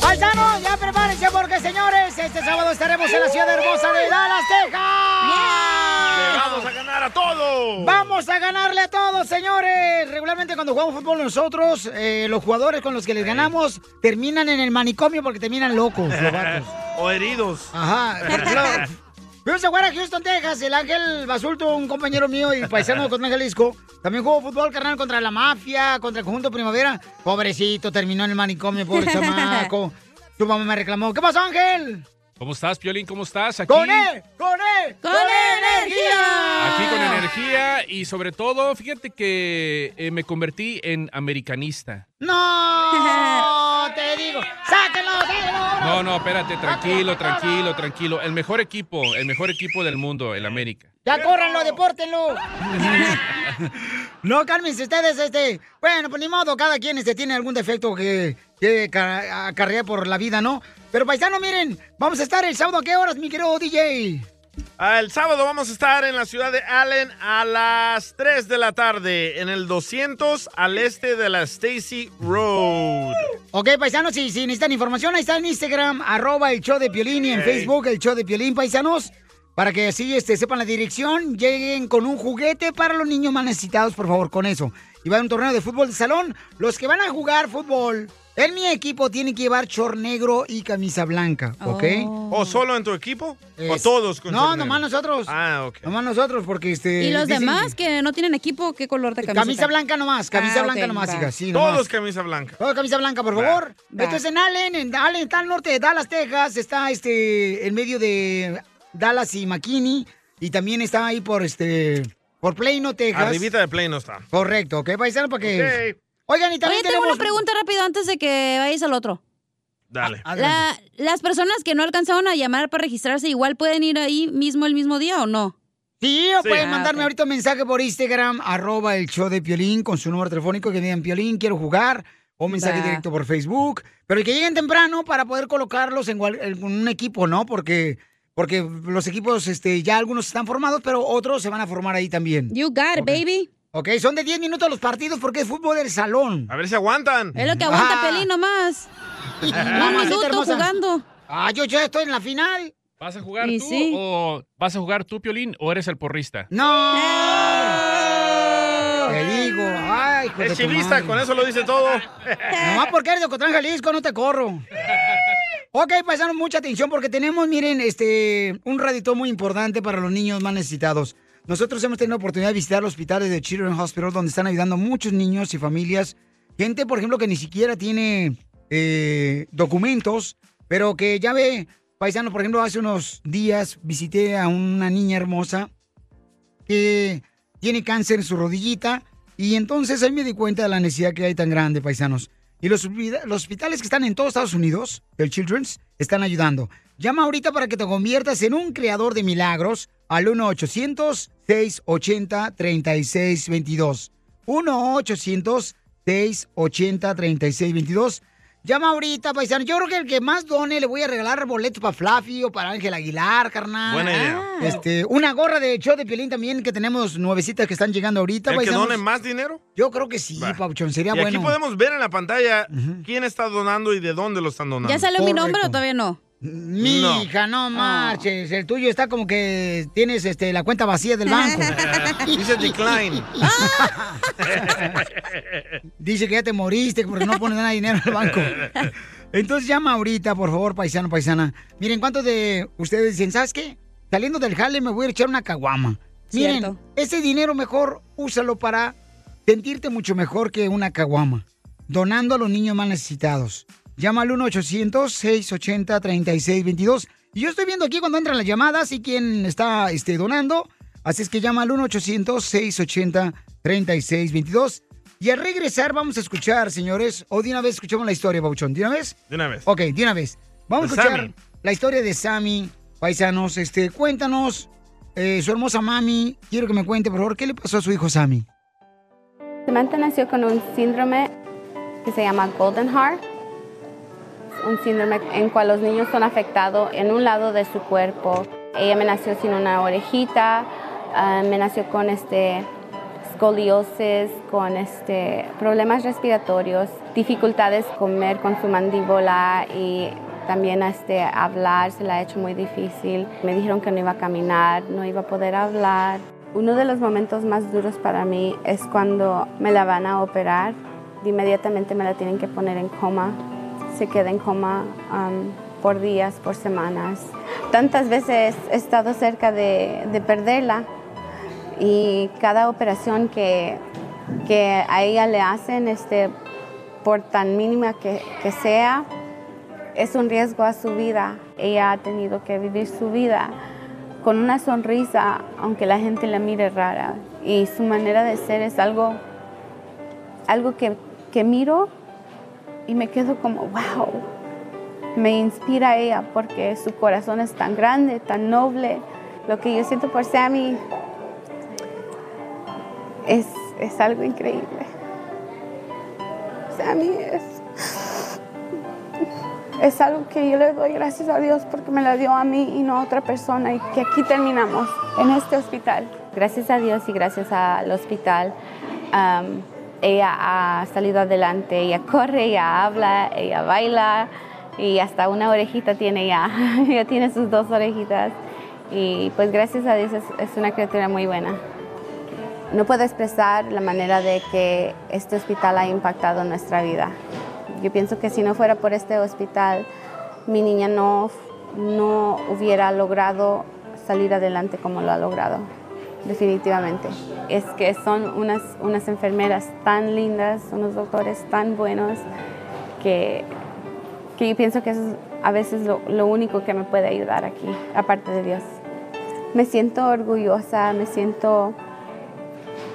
Paisanos, ya prepárense porque, señores, este sábado estaremos en la ciudad hermosa de Dallas, Texas. ¡Le vamos a ganar a todos! Vamos a ganarle a todos, señores. Regularmente cuando jugamos fútbol nosotros, eh, los jugadores con los que les ganamos terminan en el manicomio porque terminan locos, los vatos. o heridos. Ajá. Jugar a Houston, Texas. El Ángel Basulto, un compañero mío y paisano de Cotlán, Jalisco, también jugó fútbol, carnal, contra la mafia, contra el conjunto Primavera. Pobrecito, terminó en el manicomio, pobre chamaco. Tu mamá me reclamó. ¿Qué pasó, Ángel? ¿Cómo estás, Piolín? ¿Cómo estás? Aquí, ¡Con él! ¡Con él! ¡Con, energía! Aquí con energía y sobre todo, fíjate que eh, me convertí en americanista. ¡No! ¡Te digo! ¡Sáquenlo, sáquenlo! No, no, espérate, tranquilo, tranquilo, tranquilo. El mejor equipo, el mejor equipo del mundo, el América. ¡Ya córranlo, depórtenlo! no, cálmense ustedes, este... Bueno, pues ni modo, cada quien este, tiene algún defecto que, que ca- acarrea por la vida, ¿no? Pero paisano, miren, vamos a estar el sábado, ¿a qué horas, mi querido DJ? Ah, el sábado vamos a estar en la ciudad de Allen a las 3 de la tarde, en el 200 al este de la Stacy Road. Ok, paisanos, si, si necesitan información, ahí está en Instagram, arroba el show de Piolín y en Ok. Facebook el show de Piolín, paisanos. Para que así este, sepan la dirección, lleguen con un juguete para los niños más necesitados, por favor, con eso. Y va a un torneo de fútbol de salón. Los que van a jugar fútbol en mi equipo tienen que llevar short negro y camisa blanca, ¿ok? ¿O solo en tu equipo? ¿O todos con No, nomás nosotros. Ah, ok. Nomás nosotros, porque este... ¿Y los demás que no tienen equipo, qué color de que- camisa? Camisa blanca nomás, camisa Ah, blanca nomás, hija, sí, nomás. Todos camisa blanca. Todo camisa blanca, por favor. Va. Esto es en Allen, en Allen, está al norte de Dallas, Texas. Está este en medio de Dallas y McKinney. Y también está ahí por este por Plano, Texas. Arribita de Play no está. Correcto, ¿ok, paisano? Porque. Oigan, y también Oye, tengo tenemos. una pregunta rápido antes de que vayas al otro. Dale. La- las personas que no alcanzaron a llamar para registrarse, igual pueden ir ahí mismo el mismo día o no? Sí, o Sí. pueden Ah, mandarme ahorita un mensaje por Instagram, arroba el show de Piolín, con su número telefónico, que digan Piolín, quiero jugar, o un mensaje directo por Facebook. Pero que lleguen temprano para poder colocarlos en un equipo, ¿no? Porque, porque los equipos, este, ya algunos están formados, pero otros se van a formar ahí también. You got it, baby. Ok, son de 10 minutos los partidos porque es fútbol del salón. A ver si aguantan. Es lo que aguanta Ah. Pelín nomás. Un minuto jugando. Ah, yo ya estoy en la final. ¿Vas a jugar Y tú sí. o vas a jugar tú, Piolín, o eres el porrista? No. Te digo, ay, Es chivista, con eso lo dice todo. Nomás porque eres de Ocotlán, Jalisco, no te corro. Ok, paisanos, mucha atención porque tenemos, miren, este, un radito muy importante para los niños más necesitados. Nosotros hemos tenido oportunidad de visitar los hospitales de Children's Hospital donde están ayudando muchos niños y familias. Gente, por ejemplo, que ni siquiera tiene eh, documentos, pero que ya ve, paisanos, por ejemplo, hace unos días visité a una niña hermosa que tiene cáncer en su rodillita. Y entonces ahí me di cuenta de la necesidad que hay tan grande, paisanos. Y los, los hospitales que están en todos Estados Unidos, el Children's, están ayudando. Llama ahorita para que te conviertas en un creador de milagros al 1-800-680-3622. 1-800-680-3622. Llama ahorita, paisano. Yo creo que el que más done le voy a regalar boletos para Fluffy o para Ángel Aguilar, carnal. Buena idea. Este, una gorra de show de Piolín también que tenemos nuevecitas que están llegando ahorita, ¿El que paisanos. done más dinero? Yo creo que sí, Pauchón, sería y bueno. aquí podemos ver en la pantalla quién está donando y de dónde lo están donando. ¿Ya salió mi nombre o todavía no? Mi No. hija, no marches. El tuyo está como que tienes este, la cuenta vacía del banco. Dice decline. Dice que ya te moriste porque no pones nada de dinero en el banco. Entonces llama ahorita, por favor, paisano, paisana. Miren, ¿cuántos de ustedes dicen, ¿sabes qué? Saliendo del jale me voy a echar una caguama. Miren, Cierto. ese dinero mejor úsalo para sentirte mucho mejor que una caguama. Donando a los niños más necesitados. Llama al 1-800-680-3622. Y yo estoy viendo aquí cuando entran las llamadas y quién está este, donando. Así es que llama al 1-800-680-3622. Y al regresar vamos a escuchar, señores, o de una vez escuchamos la historia, Bauchón. ¿De una vez? De una vez. Ok, de una vez. Vamos De a escuchar Sammy. la historia de Sammy, paisanos. Este, cuéntanos, eh, su hermosa mami. Quiero que me cuente, por favor, ¿qué le pasó a su hijo Sammy? Samantha nació con un síndrome que se llama Golden Heart, un síndrome en cual los niños son afectados en un lado de su cuerpo. Ella me nació sin una orejita, ah, me nació con este escoliosis, con este problemas respiratorios, dificultades comer con su mandíbula y también este hablar se le ha hecho muy difícil. Me dijeron que no iba a caminar, no iba a poder hablar. Uno de los momentos más duros para mí es cuando me la van a operar. Inmediatamente me la tienen que poner en coma. Se queda en coma um, por días, por semanas. Tantas veces he estado cerca de, de perderla y cada operación que, que a ella le hacen, este, por tan mínima que, que sea, es un riesgo a su vida. Ella ha tenido que vivir su vida con una sonrisa, aunque la gente la mire rara. Y su manera de ser es algo, algo que, que miro y me quedo como, wow. Me inspira ella porque su corazón es tan grande, tan noble. Lo que yo siento por Sammy es, es algo increíble. Sammy es, es algo que yo le doy gracias a Dios porque me la dio a mí y no a otra persona y que aquí terminamos en este hospital. Gracias a Dios y gracias al hospital. Ella ha salido adelante, ella corre, ella habla, ella baila y hasta una orejita tiene ya, ella tiene sus dos orejitas y pues gracias a Dios es, es una criatura muy buena. No puedo expresar la manera de que este hospital ha impactado nuestra vida. Yo pienso que si no fuera por este hospital, mi niña no, no hubiera logrado salir adelante como lo ha logrado, definitivamente. Es que son unas, unas enfermeras tan lindas, unos doctores tan buenos, que, que yo pienso que eso es a veces lo, lo único que me puede ayudar aquí, aparte de Dios. Me siento orgullosa, me siento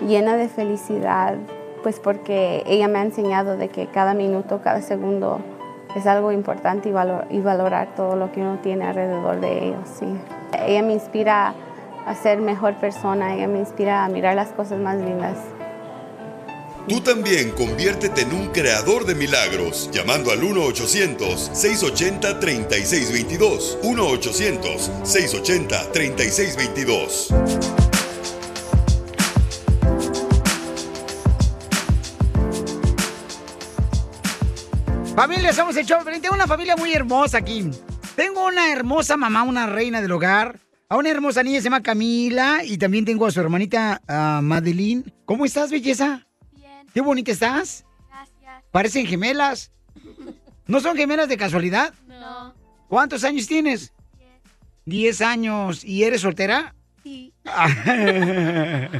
llena de felicidad, pues porque ella me ha enseñado de que cada minuto, cada segundo es algo importante y, valor- y valorar todo lo que uno tiene alrededor de ellos. Sí. Ella me inspira a ser mejor persona, ella me inspira a mirar las cosas más lindas. Tú también conviértete en un creador de milagros llamando al 1-800-680-3622. 1-800-680-3622. Familia, somos el show. Tengo una familia muy hermosa aquí. Tengo una hermosa mamá, una reina del hogar. A una hermosa niña se llama Camila. Y también tengo a su hermanita Madeline. ¿Cómo estás, belleza? Bien, Qué bonita estás. gracias. Parecen gemelas. ¿No son gemelas de casualidad? No. ¿Cuántos años tienes? Diez. Diez años. ¿Y eres soltera? Sí.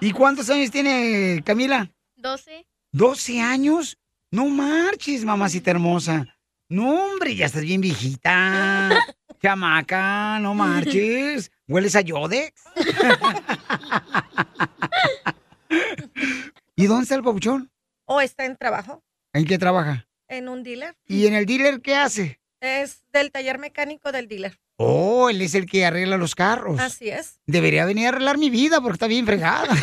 ¿Y cuántos años tiene Camila? Doce. ¿12 años? No marches, mamacita hermosa. No, hombre, ya estás bien viejita. Chamaca, no marches. ¿Hueles a Yodex? ¿Y dónde está el papuchón? o está en trabajo ¿En qué trabaja? en un dealer. ¿Y en el dealer qué hace? Es del taller mecánico del dealer. Oh, él es el que arregla los carros. Así es. Debería venir a arreglar mi vida porque está bien fregada.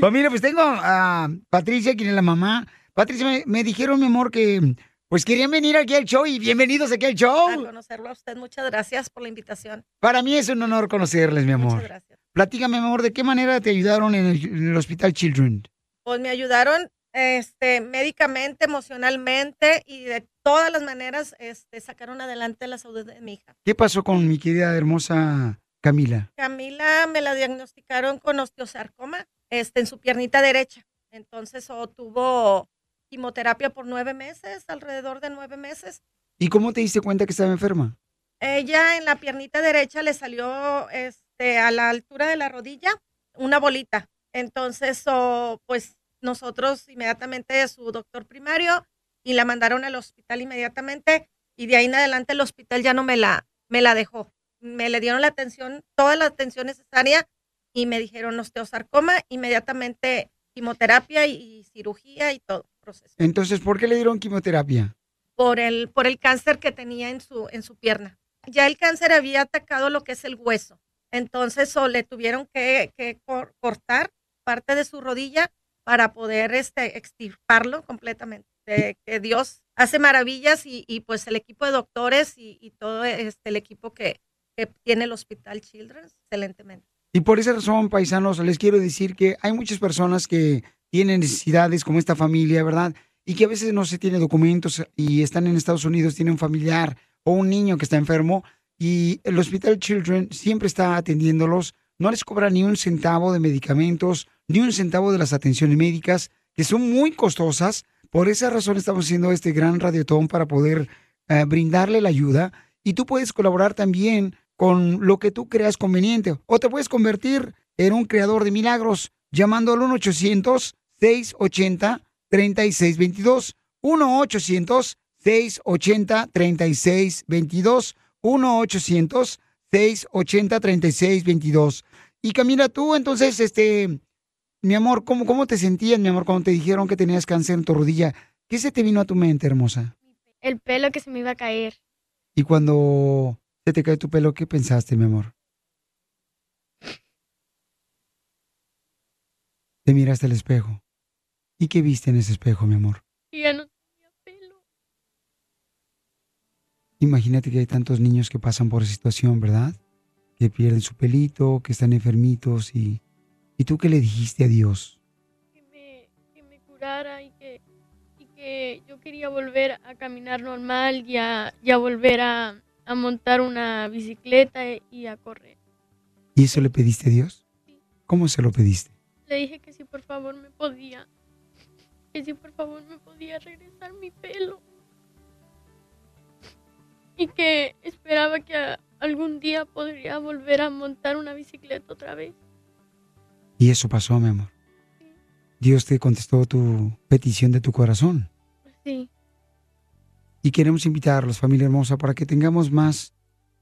Familia, pues tengo a Patricia, quien es la mamá. Patricia, me, me dijeron, mi amor, que pues querían venir aquí al show y bienvenidos aquí al A show. conocerlo a usted. Muchas gracias por la invitación. Para mí es un honor conocerles, mi Muchas amor. gracias. Platícame, mi amor, ¿de qué manera te ayudaron en el, en el Hospital Children? Pues me ayudaron este, médicamente, emocionalmente y de todas las maneras este, sacaron adelante la salud de mi hija. ¿Qué pasó con mi querida hermosa Camila? Camila me la diagnosticaron con osteosarcoma este, en su piernita derecha. Entonces o tuvo quimioterapia por nueve meses, alrededor de nueve meses. ¿Y cómo te diste cuenta que estaba enferma? Ella en la piernita derecha le salió este, a la altura de la rodilla una bolita. Entonces, o, pues nosotros inmediatamente su doctor primario y la mandaron al hospital inmediatamente y de ahí en adelante el hospital ya no me la, me la dejó. Me le dieron la atención, toda la atención necesaria y me dijeron osteosarcoma, inmediatamente quimioterapia y, y cirugía y todo proceso. Entonces, ¿por qué le dieron quimioterapia? Por el, por el cáncer que tenía en su, en su pierna. Ya el cáncer había atacado lo que es el hueso. Entonces, o le tuvieron que, que cor- cortar parte de su rodilla para poder este, extirparlo completamente. De- que Dios hace maravillas y, y, pues el equipo de doctores y, y todo este, el equipo que, que tiene el Hospital Children's, excelentemente. Y por esa razón, paisanos, les quiero decir que hay muchas personas que tienen necesidades como esta familia, ¿verdad? Y que a veces no se tiene documentos y están en Estados Unidos, tienen un familiar o un niño que está enfermo y el Hospital Children siempre está atendiéndolos, no les cobra ni un centavo de medicamentos, ni un centavo de las atenciones médicas, que son muy costosas. Por esa razón estamos haciendo este gran radiotón para poder eh, brindarle la ayuda y tú puedes colaborar también con lo que tú creas conveniente o te puedes convertir en un creador de milagros llamando al 1-800-680-3622. 1-800-680-3622. 1-800-680-3622. Y Camila, tú entonces, este, mi amor, ¿cómo, ¿cómo te sentías, mi amor, cuando te dijeron que tenías cáncer en tu rodilla? ¿Qué se te vino a tu mente, hermosa? El pelo que se me iba a caer. Y cuando se te cae tu pelo, ¿qué pensaste, mi amor? Te miraste al espejo. ¿Y qué viste en ese espejo, mi amor? Ya no tenía pelo. Imagínate que hay tantos niños que pasan por esa situación, ¿verdad? Que pierden su pelito, que están enfermitos y... ¿Y tú qué le dijiste a Dios? Que me, que me curara y que, y que yo quería volver a caminar normal y a, y a volver a, a montar una bicicleta y a correr. ¿Y eso le pediste a Dios? ¿Cómo se lo pediste? Le dije que si por favor me podía, que si por favor me podía regresar mi pelo. Y que esperaba que algún día podría volver a montar una bicicleta otra vez. Y eso pasó, mi amor. Dios te contestó tu petición de tu corazón. Sí, Y queremos invitarlos, familia hermosa, para que tengamos más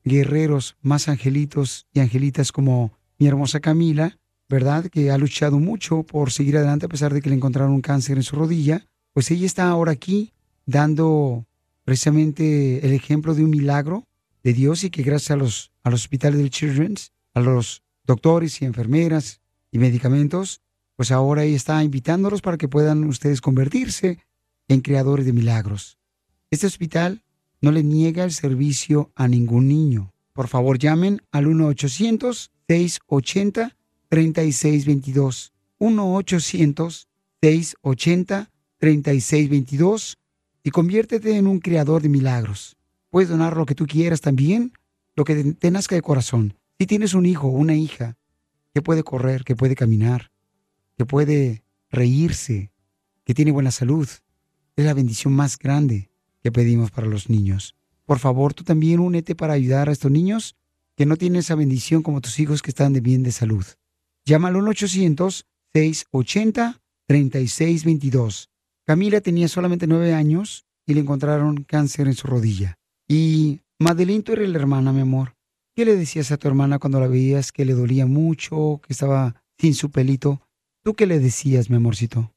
guerreros, más angelitos y angelitas como mi hermosa Camila, ¿verdad? Que ha luchado mucho por seguir adelante a pesar de que le encontraron un cáncer en su rodilla. Pues ella está ahora aquí dando precisamente el ejemplo de un milagro de Dios y que gracias a los, a los hospitales del Children's, a los doctores y enfermeras y medicamentos, pues ahora ella está invitándolos para que puedan ustedes convertirse en creadores de milagros. Este hospital no le niega el servicio a ningún niño. Por favor, llamen al 1-800-680-3622. 1-800-680-3622 y conviértete en un creador de milagros. Puedes donar lo que tú quieras también, lo que te nazca de corazón. Si tienes un hijo o una hija que puede correr, que puede caminar, que puede reírse, que tiene buena salud, es la bendición más grande que pedimos para los niños. Por favor, tú también únete para ayudar a estos niños que no tienen esa bendición como tus hijos que están de bien de salud. Llama al 1-800-680-3622. Camila tenía solamente nueve años y le encontraron cáncer en su rodilla. Y Madeline, tú eres la hermana, mi amor. ¿Qué le decías a tu hermana cuando la veías que le dolía mucho, que estaba sin su pelito? ¿Tú qué le decías, mi amorcito?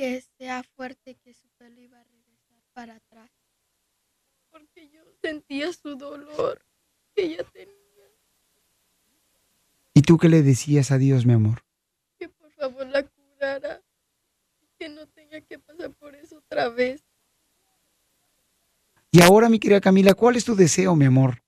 que sea fuerte, que su pelo iba a regresar para atrás. Porque yo sentía su dolor que ella tenía. ¿Y tú qué le decías a Dios, mi amor? Que por favor la curara. Que no tenga que pasar por eso otra vez. Y ahora, mi querida Camila, ¿cuál es tu deseo, mi amor?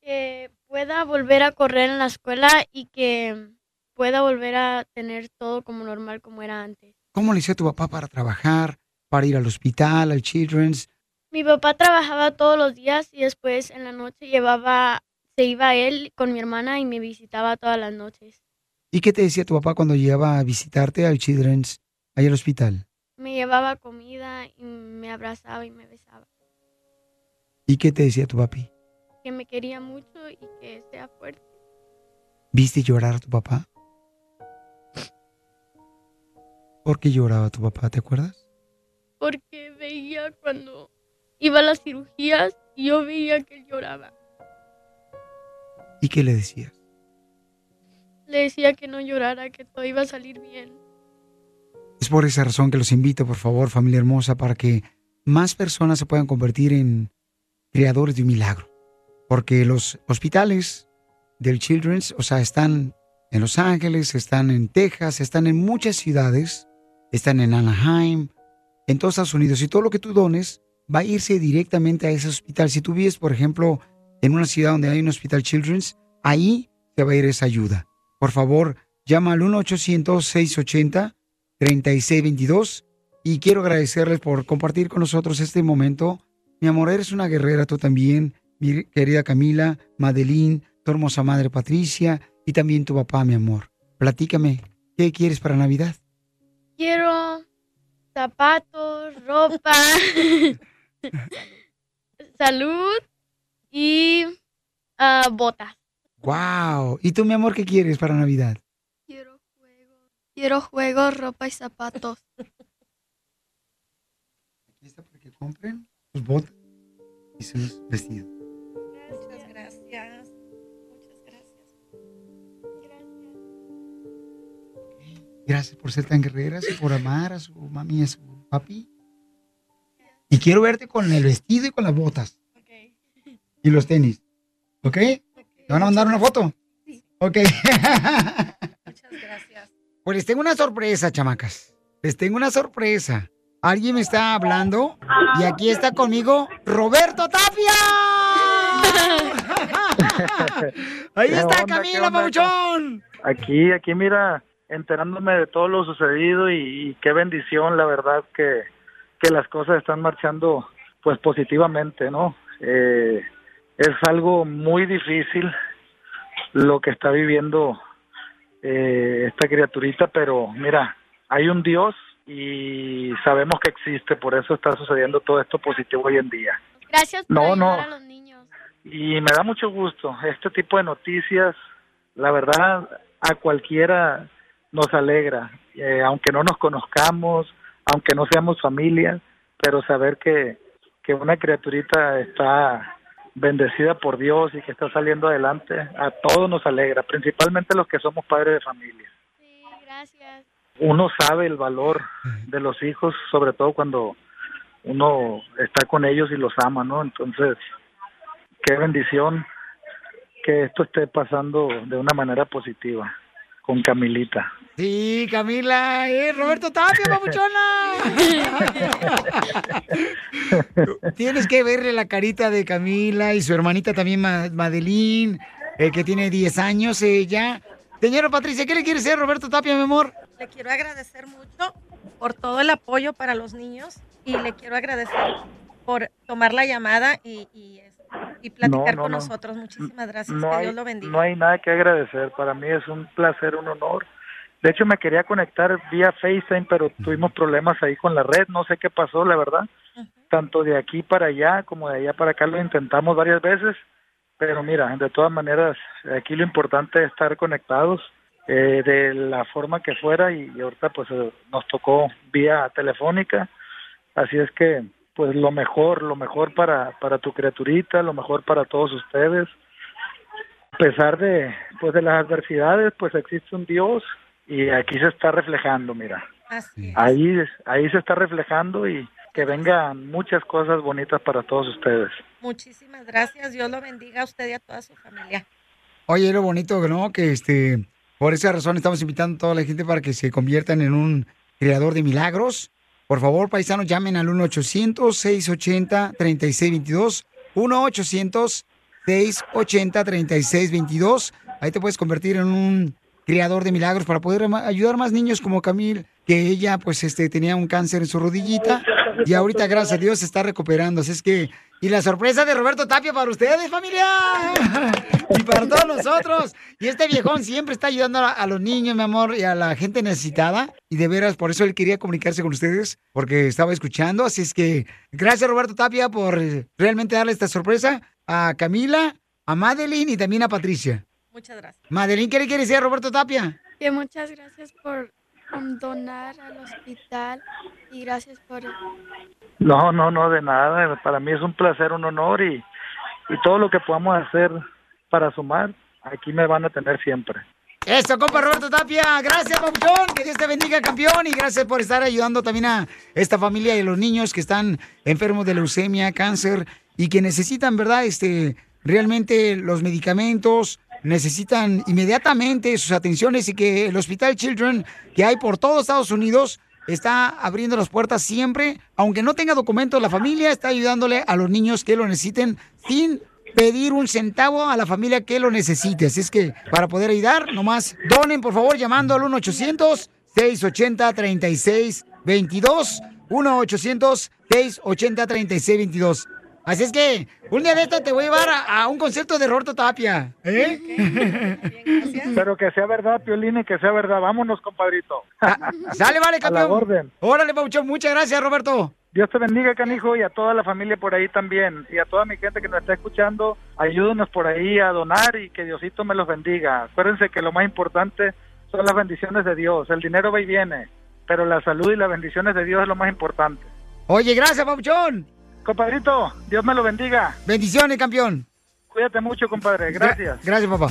Que pueda volver a correr en la escuela y que pueda volver a tener todo como normal como era antes. ¿Cómo le hacía tu papá para trabajar, para ir al hospital, al Children's? Mi papá trabajaba todos los días y después en la noche llevaba, se iba él con mi hermana y me visitaba todas las noches. ¿Y qué te decía tu papá cuando llegaba a visitarte al Children's, ahí al hospital? Me llevaba comida y me abrazaba y me besaba. ¿Y qué te decía tu papi? Que me quería mucho y que sea fuerte. ¿Viste llorar a tu papá? ¿Por qué lloraba tu papá, te acuerdas? Porque veía cuando iba a las cirugías y yo veía que él lloraba. ¿Y qué le decías? Le decía que no llorara, que todo iba a salir bien. Es por esa razón que los invito, por favor, familia hermosa, para que más personas se puedan convertir en creadores de un milagro. Porque los hospitales del Children's, o sea, están en Los Ángeles, están en Texas, están en muchas ciudades, están en Anaheim, en todos Estados Unidos. Y todo lo que tú dones va a irse directamente a ese hospital. Si tú vives, por ejemplo, en una ciudad donde hay un hospital Children's, ahí te va a ir esa ayuda. Por favor, llama al 1-800-680-3622 y quiero agradecerles por compartir con nosotros este momento. Mi amor, eres una guerrera tú también, mi querida Camila, Madeline, tu hermosa madre Patricia y también tu papá, mi amor. Platícame, ¿qué quieres para Navidad? Quiero zapatos, ropa, salud y ah, botas. ¡Wow! ¿Y tú, mi amor, qué quieres para Navidad? Quiero juegos, ropa y zapatos. Que compren sus botas y sus vestidos. Muchas gracias. Muchas gracias. Gracias por ser tan guerreras y por amar a su mami y a su papi. Y quiero verte con el vestido y con las botas. Y los tenis. ¿Ok? ¿Te van a mandar una foto? Sí. Ok. Muchas gracias. Pues les tengo una sorpresa, chamacas. Les tengo una sorpresa. Alguien me está hablando y aquí está conmigo Roberto Tapia. Ahí ¿Qué está Camila? Pabuchón. Aquí, aquí mira, enterándome de todo lo sucedido y, y qué bendición, la verdad, que, que las cosas están marchando pues positivamente, ¿no? Eh, es algo muy difícil lo que está viviendo eh, esta criaturita, pero mira, hay un Dios y sabemos que existe, por eso está sucediendo todo esto positivo hoy en día. Gracias por No, no. a los niños. Y me da mucho gusto. Este tipo de noticias, la verdad, a cualquiera nos alegra, eh, aunque no nos conozcamos, aunque no seamos familia, pero saber que, que una criaturita está bendecida por Dios y que está saliendo adelante, a todos nos alegra, principalmente los que somos padres de familia. Gracias. Uno sabe el valor de los hijos, sobre todo cuando uno está con ellos y los ama, ¿no? Entonces, qué bendición que esto esté pasando de una manera positiva con Camilita. Sí, Camila, eh, Roberto Tapia, papuchona. Tienes que verle la carita de Camila y su hermanita también, Ma- Madeline, eh, que tiene 10 años ella. Señora Patricia, ¿qué le quiere decir Roberto Tapia, mi amor? Le quiero agradecer mucho por todo el apoyo para los niños y le quiero agradecer por tomar la llamada y, y, es- y platicar No, no, con no. nosotros. Muchísimas gracias. No que hay, Dios lo bendiga. no hay nada que agradecer, para mí es un placer, un honor. De hecho, me quería conectar vía FaceTime, pero tuvimos problemas ahí con la red, no sé qué pasó, la verdad. Tanto de aquí para allá como de allá para acá lo intentamos varias veces, pero mira, de todas maneras, aquí lo importante es estar conectados eh, de la forma que fuera y, y ahorita pues eh, nos tocó vía telefónica, así es que pues lo mejor, lo mejor para, para tu criaturita, lo mejor para todos ustedes. A pesar de pues de las adversidades, pues existe un Dios y aquí se está reflejando, mira. Así es. Ahí ahí se está reflejando y que vengan muchas cosas bonitas para todos ustedes. Muchísimas gracias. Dios lo bendiga a usted y a toda su familia. Oye, lo bonito, ¿no? Que este, por esa razón estamos invitando a toda la gente para que se conviertan en un creador de milagros. Por favor, paisanos, llamen al 1-800-680-3622. 1-800-680-3622. Ahí te puedes convertir en un creador de milagros para poder ayudar más niños como Camil, que ella pues este tenía un cáncer en su rodillita y ahorita gracias a Dios se está recuperando. Así es que y la sorpresa de Roberto Tapia para ustedes, familia. Y para todos nosotros. Y este viejón siempre está ayudando a, a los niños, mi amor, y a la gente necesitada. Y de veras, por eso él quería comunicarse con ustedes, porque estaba escuchando. Así es que gracias, Roberto Tapia, por realmente darle esta sorpresa a Camila, a Madeline y también a Patricia. Muchas gracias. Madeline, ¿qué le quiere decir a Roberto Tapia? Que muchas gracias por donar al hospital y gracias por... No, no, no, de nada. Para mí es un placer, un honor y, y todo lo que podamos hacer para sumar, aquí me van a tener siempre. Eso, compa Roberto Tapia. Gracias, Papuchón. Que Dios te bendiga, campeón. Y gracias por estar ayudando también a esta familia y a los niños que están enfermos de leucemia, cáncer y que necesitan, ¿verdad? Este, realmente los medicamentos, necesitan inmediatamente sus atenciones y que el Hospital Children que hay por todo Estados Unidos está abriendo las puertas siempre, aunque no tenga documentos, la familia está ayudándole a los niños que lo necesiten sin pedir un centavo a la familia que lo necesite. Así es que para poder ayudar, nomás donen, por favor, llamando al 1-800-680-3622. 1-800-680-3622. Así es que un día de esto te voy a llevar a, a un concierto de Roberto Tapia. ¿Eh? Pero que sea verdad, Piolín, y que sea verdad. Vámonos, compadrito. Sale, vale, A la campeón. orden. Órale, Pauchón. Muchas gracias, Roberto. Dios te bendiga, canijo, y a toda la familia por ahí también. Y a toda mi gente que nos está escuchando, ayúdenos por ahí a donar y que Diosito me los bendiga. Acuérdense que lo más importante son las bendiciones de Dios. El dinero va y viene, pero la salud y las bendiciones de Dios es lo más importante. Oye, gracias, Pauchón. Compadrito, Dios me lo bendiga. Bendiciones, campeón. Cuídate mucho, compadre. Gracias. Gracias, papá.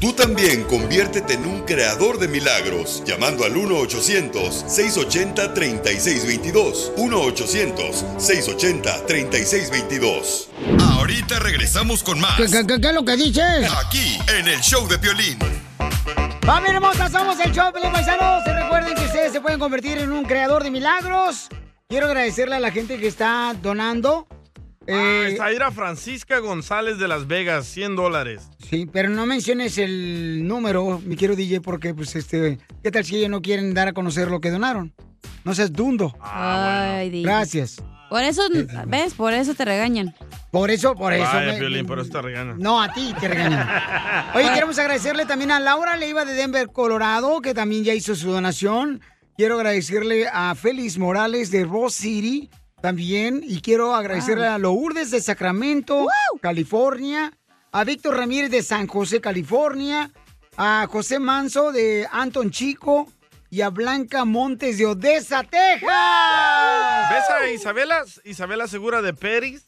Tú también conviértete en un creador de milagros llamando al 1-800-680-3622. 1-800-680-3622. Ahorita regresamos con más. ¿Qué, qué, qué- qué es lo que dices? Aquí en el show de Piolín. ¡Familia hermosa! Somos el show, Pelín Paisanos. Ustedes se pueden convertir en un creador de milagros. Quiero agradecerle a la gente que está donando. Ah, Eh, está Ira Francisca González de Las Vegas, 100 dólares. Sí, pero no menciones el número, mi quiero DJ, porque, pues, este, ¿qué tal si ellos no quieren dar a conocer lo que donaron? No seas dundo. Ay, DJ. Gracias. Por eso, ¿ves? Por eso te regañan. Por eso, por eso. Vaya, me- Piolín, por eso te regañan. No, a ti te regañan. Oye, queremos agradecerle también a Laura Leiva de Denver, Colorado, que también ya hizo su donación. Quiero agradecerle a Félix Morales de Ross City también. Y quiero agradecerle a Lourdes de Sacramento, California. A Víctor Ramírez de San José, California. A José Manso de Anton Chico. Y a Blanca Montes de Odessa, Texas. ¿Ves a Isabela? Isabela Segura de Peris.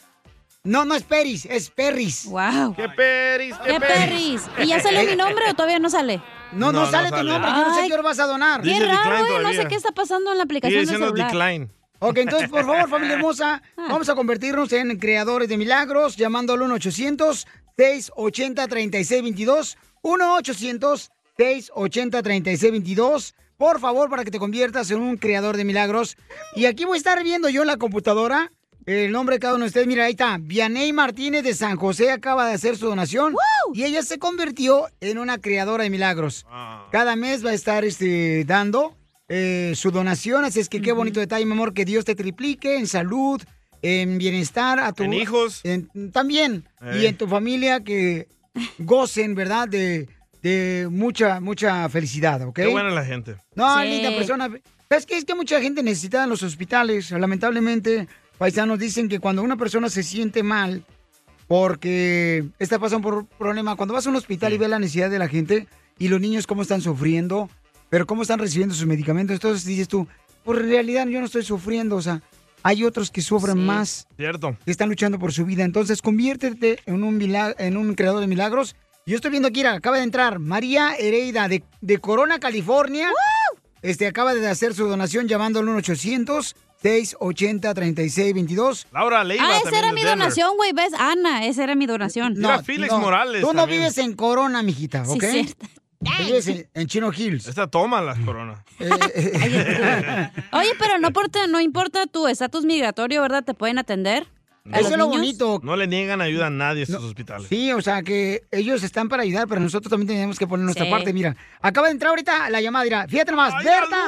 No, no es Peris, es Perris. Wow. ¿Qué Peris? ¿Qué perris? ¿Y ya salió mi nombre o todavía no sale? No, no, No, no sale tu sale. nombre, yo no sé qué hora vas a donar. Qué Dice raro, eh, no sé qué está pasando en la aplicación de diciendo celular. decline. Ok, entonces, por favor, familia hermosa, vamos a convertirnos en creadores de milagros llamando al 1-800-680-3622. 1-800-680-3622. Por favor, para que te conviertas en un creador de milagros. Y aquí voy a estar viendo yo en la computadora el nombre de cada uno de ustedes. Mira, ahí está. Vianey Martínez de San José acaba de hacer su donación. Y ella se convirtió en una creadora de milagros. Cada mes va a estar este, dando eh, su donación. Así es que qué bonito detalle, mi amor. Que Dios te triplique en salud, en bienestar. A tu, En hijos. en- también. Y en tu familia que gocen, ¿verdad? De, de mucha, mucha felicidad, ¿ok? Qué buena la gente. No, Sí. linda persona. Es que es que mucha gente necesita en los hospitales. Lamentablemente, paisanos dicen que cuando una persona se siente mal porque está pasando por un problema, cuando vas a un hospital y ves la necesidad de la gente y los niños cómo están sufriendo, pero cómo están recibiendo sus medicamentos, entonces dices tú, por realidad yo no estoy sufriendo, o sea, hay otros que sufren Sí. más Cierto. que están luchando por su vida. Entonces, conviértete en un, en creador de milagros. Yo estoy viendo aquí, acaba de entrar María Hereida de, de Corona, California. Este acaba de hacer su donación llamando al 1-800-680-3622. Laura Leiva Ah, esa era mi Denver. donación, güey. ¿Ves? Ana, esa era mi donación. Mira, Félix Morales Tú no también. vives en Corona, mijita, Sí, ¿ok? cierto. Tú vives en, en Chino Hills. Esta toma las coronas. Oye, pero no importa, no importa tu estatus migratorio, ¿verdad? Te pueden atender. Eso es lo bonito. No le niegan ayuda a nadie a estos hospitales. Sí, o sea que ellos están para ayudar, pero nosotros también tenemos que poner nuestra Sí. parte. Mira, acaba de entrar ahorita la llamada. Mira, fíjate nomás, ¡Ay, Berta,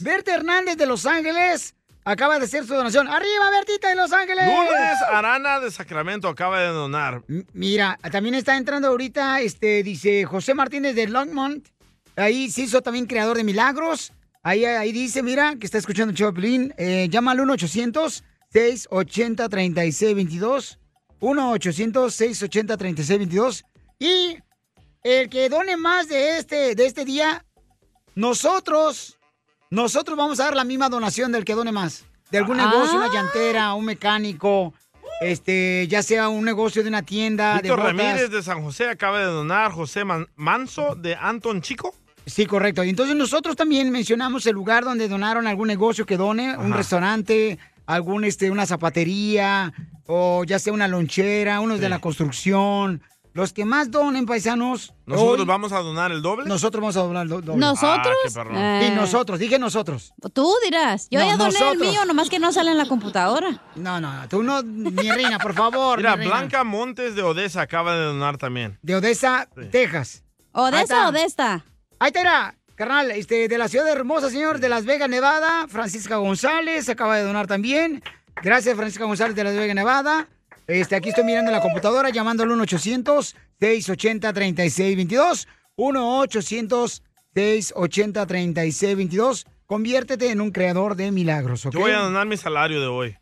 Berta Hernández de Los Ángeles acaba de hacer su donación. ¡Arriba, Bertita de Los Ángeles! Lourdes Arana de Sacramento acaba de donar. Mira, también está entrando ahorita, este, dice José Martínez de Longmont. Ahí se hizo también creador de milagros. Ahí, ahí dice, mira, que está escuchando Choplin. Eh, llama al 1-800-680-3622. 1-800-680-3622. Y el que done más de este, de este día, nosotros, nosotros vamos a dar la misma donación del que done más. De algún Ah. negocio, una llantera, un mecánico, este, ya sea un negocio de una tienda, Víctor de botas. Ramírez de San José acaba de donar. José Man- Manso de Anton Chico. Sí, correcto. Y entonces nosotros también mencionamos el lugar donde donaron algún negocio que done, un restaurante, algún este una zapatería o ya sea una lonchera, unos de la construcción, los que más donen paisanos. Nosotros hoy, vamos a donar el doble. nosotros vamos a donar el do- doble. ¿Nosotros? Ah, qué perrón. Sí, nosotros, dije nosotros. Tú dirás. Yo No, ya doné nosotros. el mío, nomás que no sale en la computadora. No, no, tú no, mi reina, por favor. Mira, mi reina. Blanca Montes de Odessa acaba de donar también. De Odessa, Texas. ¿Odessa Odessa? Ahí te era, carnal, este, de la ciudad hermosa, señor, de Las Vegas, Nevada, Francisca González acaba de donar también. Gracias, Francisca González de Las Vegas, Nevada. Este, aquí estoy mirando la computadora, llamando al 1-800-680-3622. 1-800-680-3622. Conviértete en un creador de milagros, ¿ok? Yo voy a donar mi salario de hoy.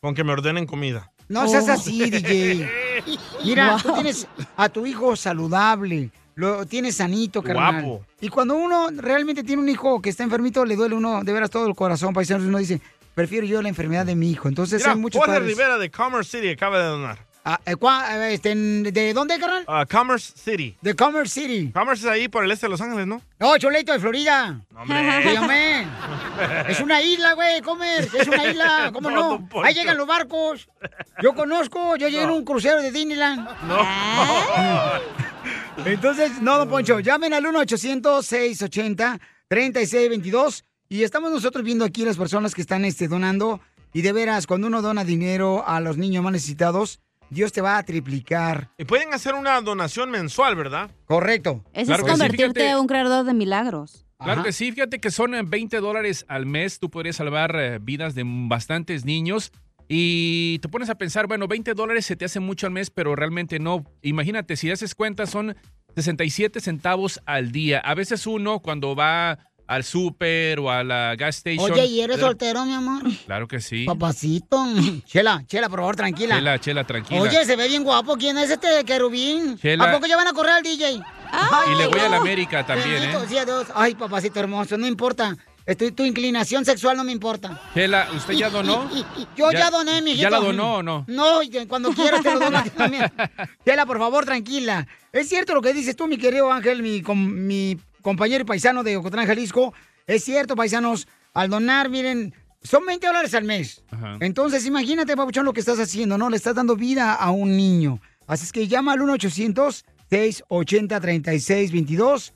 Con que me ordenen comida. No seas Oh. así, DJ. Mira, tú Wow. tienes a tu hijo saludable, lo tienes sanito, carnal. Guapo. Y cuando uno realmente tiene un hijo que está enfermito, le duele uno de veras todo el corazón, paisanos. Uno dice, prefiero yo la enfermedad de mi hijo. Entonces Mira, hay muchos Jorge padres- Rivera de Commerce City acaba de donar. Ah, eh, cua- eh, este, ¿De dónde, carnal? Ah, Commerce City. De Commerce City. Commerce es ahí por el este de Los Ángeles, ¿no? No, Choleto de Florida. hombre. Sí, hombre. Es una isla, güey, Commerce. Es una isla, ¿cómo No, no? Ahí llegan los barcos. Yo conozco, yo llegué en un crucero de Disneyland. Entonces, no, don Poncho, llamen al 1-800-680-3622 y estamos nosotros viendo aquí las personas que están este, donando y de veras, cuando uno dona dinero a los niños más necesitados, Dios te va a triplicar. Y pueden hacer una donación mensual, ¿verdad? Correcto. Ese Claro es sí, convertirte en un creador de milagros. Claro que sí, fíjate que son eh, 20 dólares al mes, tú podrías salvar eh, vidas de bastantes niños y te pones a pensar, bueno, 20 dólares se te hace mucho al mes, pero realmente no. Imagínate, si haces cuenta son 67 centavos al día. A veces uno cuando va al súper o a la gas station... Oye, ¿y eres soltero, mi amor? Claro que sí. Papacito. Chela, Chela, por favor, tranquila. Chela, chela, tranquila. Oye, se ve bien guapo. ¿Quién es este querubín? Chela. ¿A poco ya van a correr al DJ? y le voy a la América también, Bendito ¿eh? sea Dios. Ay, papacito hermoso, no importa. Estoy, tu inclinación sexual no me importa. Chela, ¿usted ya donó? Yo ya, doné, mijito. ¿Ya la donó o no? No, cuando quieras te lo dono también. Chela, por favor, tranquila. Es cierto lo que dices tú, mi querido Ángel, mi, com- mi compañero y paisano de Ocotlán, Jalisco. Es cierto, paisanos, al donar, miren, son 20 dólares al mes. Ajá. Entonces, imagínate, papuchón, lo que estás haciendo, ¿no? Le estás dando vida a un niño. Así es que llama al 1-800-680-3622.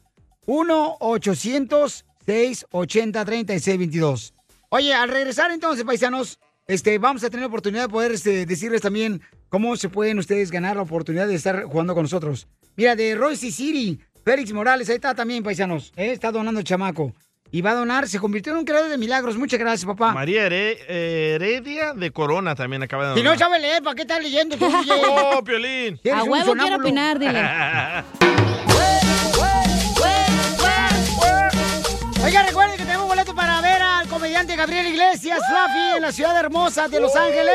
1-800-680-3622. Oye, al regresar entonces, paisanos, este, vamos a tener la oportunidad de poder este, decirles también cómo se pueden ustedes ganar la oportunidad de estar jugando con nosotros. Mira, de Royce City, Félix Morales, ahí está también, paisanos. ¿eh? Está donando el chamaco. Y va a donar, se convirtió en un creador de milagros. Muchas gracias, papá. María Here- Heredia de Corona también acaba de Si donar. no sabe leer, ¿para qué estás leyendo tú? ¡Oh, Piolín! A huevo quiero opinar, dile. Oiga, recuerden que tenemos boleto para ver al comediante Gabriel Iglesias, Fluffy, en la ciudad hermosa de Los Ángeles.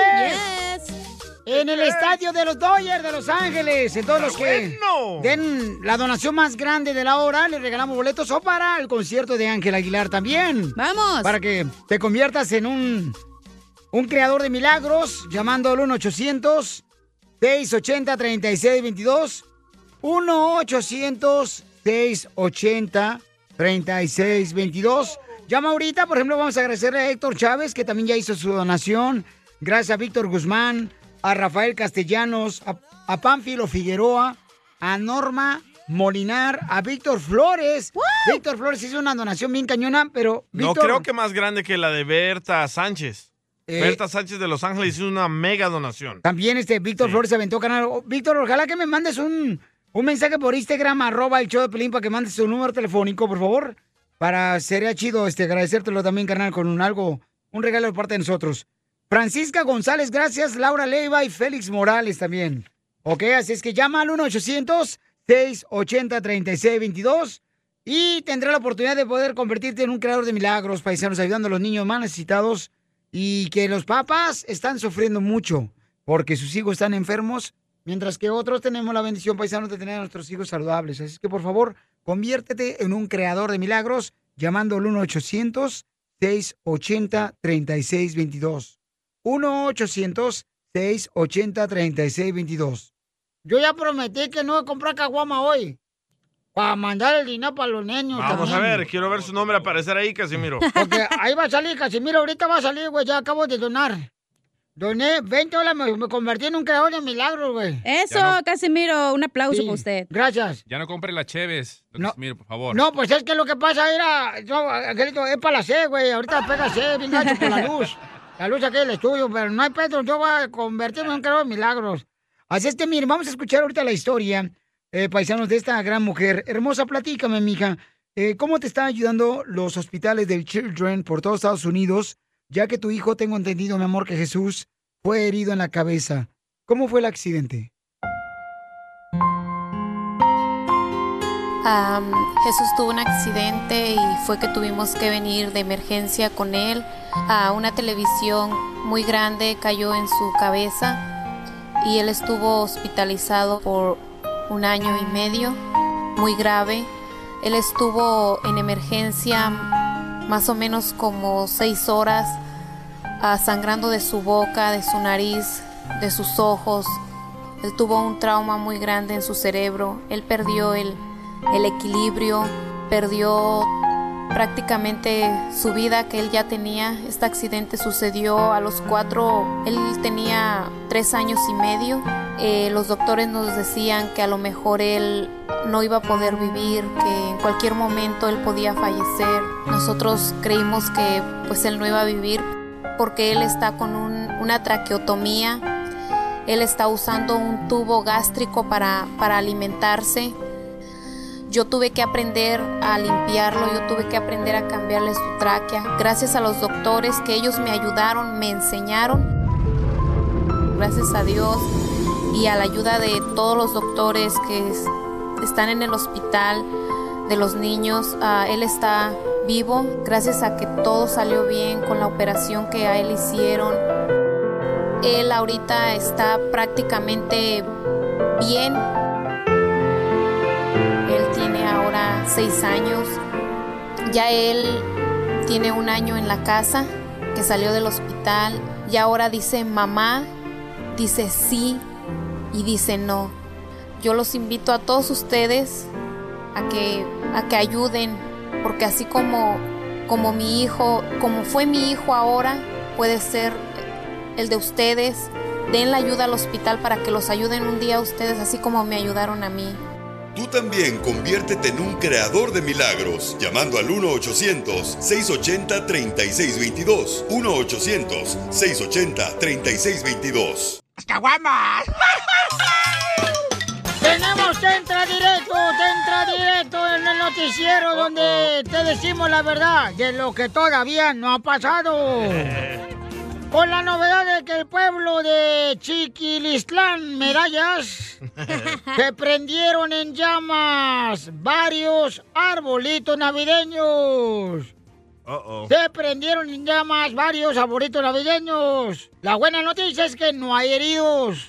En el estadio de los Dodgers de Los Ángeles. Entonces los que bueno! den la donación más grande de la hora, les regalamos boletos o para el concierto de Ángel Aguilar también. ¡Vamos! Para que te conviertas en un, un creador de milagros, llamando al 1-800-680-3622. 1-800-680-3622. Llama ahorita, por ejemplo, vamos a agradecerle a Héctor Chávez, que también ya hizo su donación. Gracias a Víctor Guzmán, a Rafael Castellanos, a, a Pánfilo Figueroa, a Norma Molinar, a Víctor Flores. Víctor Flores hizo una donación bien cañona, pero No creo que más grande que la de Berta Sánchez. Eh, Berta Sánchez de Los Ángeles hizo una mega donación. También este Víctor Flores se aventó canal. Oh, Víctor, ojalá que me mandes un, un mensaje por Instagram, arroba el show de Pelín, para que mandes tu número telefónico, por favor. Para, sería chido este, agradecértelo también, carnal, con un algo, un regalo de parte de nosotros. Francisca González, gracias. Laura Leiva y Félix Morales también. Ok, así es que llama al 1-800-680-3622 y tendrá la oportunidad de poder convertirte en un creador de milagros, paisanos, ayudando a los niños más necesitados y que los papás están sufriendo mucho porque sus hijos están enfermos, mientras que otros tenemos la bendición, paisanos, de tener a nuestros hijos saludables. Así que, por favor, conviértete en un creador de milagros llamando al 1-800-680-3622. 1-800-680-3622. Yo ya prometí que no voy a comprar caguama hoy. Para mandar el dinero para los niños. Vamos a ver, quiero ver su nombre aparecer ahí, Casimiro. Porque ahí va a salir, Casimiro, ahorita va a salir, güey, ya acabo de donar. Doné 20 dólares, me, me convertí en un creador de milagros, güey. Eso, Casimiro, un aplauso Sí, para usted. Gracias. Ya no compre las cheves, don Casimiro, por favor. No, pues es que lo que pasa era, yo, Angelito, es para la C, güey, ahorita pega C, bien gacho con la luz. La luz aquí del estudio, pero no hay pedo, yo voy a convertirme en un creador de milagros. Así es que, vamos a escuchar ahorita la historia, eh, paisanos, de esta gran mujer. Hermosa, platícame, mija. Eh, ¿Cómo te están ayudando los hospitales del Children por todos Estados Unidos, ya que tu hijo, tengo entendido, mi amor, que Jesús fue herido en la cabeza? ¿Cómo fue el accidente? Jesús tuvo un accidente y fue que tuvimos que venir de emergencia con él. A una televisión muy grande cayó en su cabeza y él estuvo hospitalizado por un año y medio, muy grave. Él estuvo en emergencia más o menos como seis horas, ah, sangrando de su boca, de su nariz, de sus ojos. Él tuvo un trauma muy grande en su cerebro. Él perdió el, el equilibrio, perdió prácticamente su vida que él ya tenía. Este accidente sucedió a los cuatro, él tenía tres años y medio. Eh, los doctores nos decían que a lo mejor él no iba a poder vivir, que en cualquier momento él podía fallecer. Nosotros creímos que pues él no iba a vivir porque él está con un- una traqueotomía. Él está usando un tubo gástrico para, para alimentarse. Yo tuve que aprender a limpiarlo, yo tuve que aprender a cambiarle su tráquea. Gracias a los doctores que ellos me ayudaron, me enseñaron. Gracias a Dios y a la ayuda de todos los doctores que es- están en el hospital de los niños, ah, él está vivo. Gracias a que todo salió bien con la operación que a él hicieron. Él ahorita está prácticamente bien. Tiene ahora seis años. Ya él tiene un año en la casa que salió del hospital y ahora dice mamá, dice sí y dice no. Yo los invito a todos ustedes a que, a que ayuden, porque así como, como mi hijo, como fue mi hijo ahora, puede ser el de ustedes. Den la ayuda al hospital para que los ayuden un día a ustedes, así como me ayudaron a mí. Tú también conviértete en un creador de milagros llamando al 1-800-680-3622. 1-800-680-3622. ¡Caguamas! Tenemos Entra Directo, Entra Directo en el noticiero donde te decimos la verdad de lo que todavía no ha pasado. Con la novedad de que el pueblo de Chiquilistlán, Medallas, se prendieron en llamas varios arbolitos navideños. Uh-oh. Se prendieron en llamas varios arbolitos navideños. La buena noticia es que no hay heridos.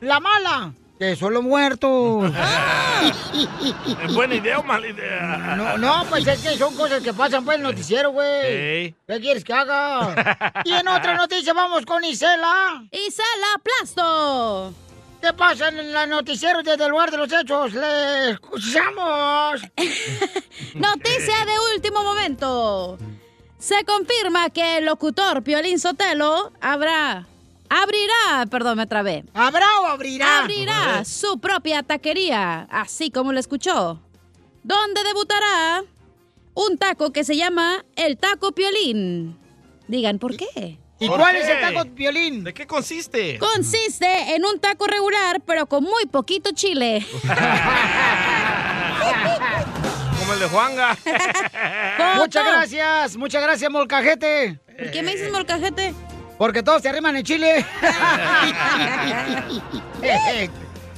La mala, que solo muertos. ¿Es buena idea o mala idea? No, no, pues es que son cosas que pasan pues en el noticiero, güey. Ey. ¿Qué quieres que haga? Y en otra noticia vamos con Isela. Isela Plasto. ¿Qué pasa en el noticiero desde el lugar de los hechos? ¡Le escuchamos! Noticia de último momento. Se confirma que el locutor Piolín Sotelo habrá... Abrirá, perdón, me trabé. ¿Habrá o abrirá? Abrirá su propia taquería, así como lo escuchó. Donde debutará un taco que se llama el Taco Piolín. Digan, ¿por qué? ¿Y ¿Por cuál qué? es el taco violín? ¿De qué consiste? Consiste en un taco regular, pero con muy poquito chile. Como el de Juanga. Muchas gracias, muchas gracias, molcajete. ¿Por qué me dices molcajete? Porque todos se arriman en Chile.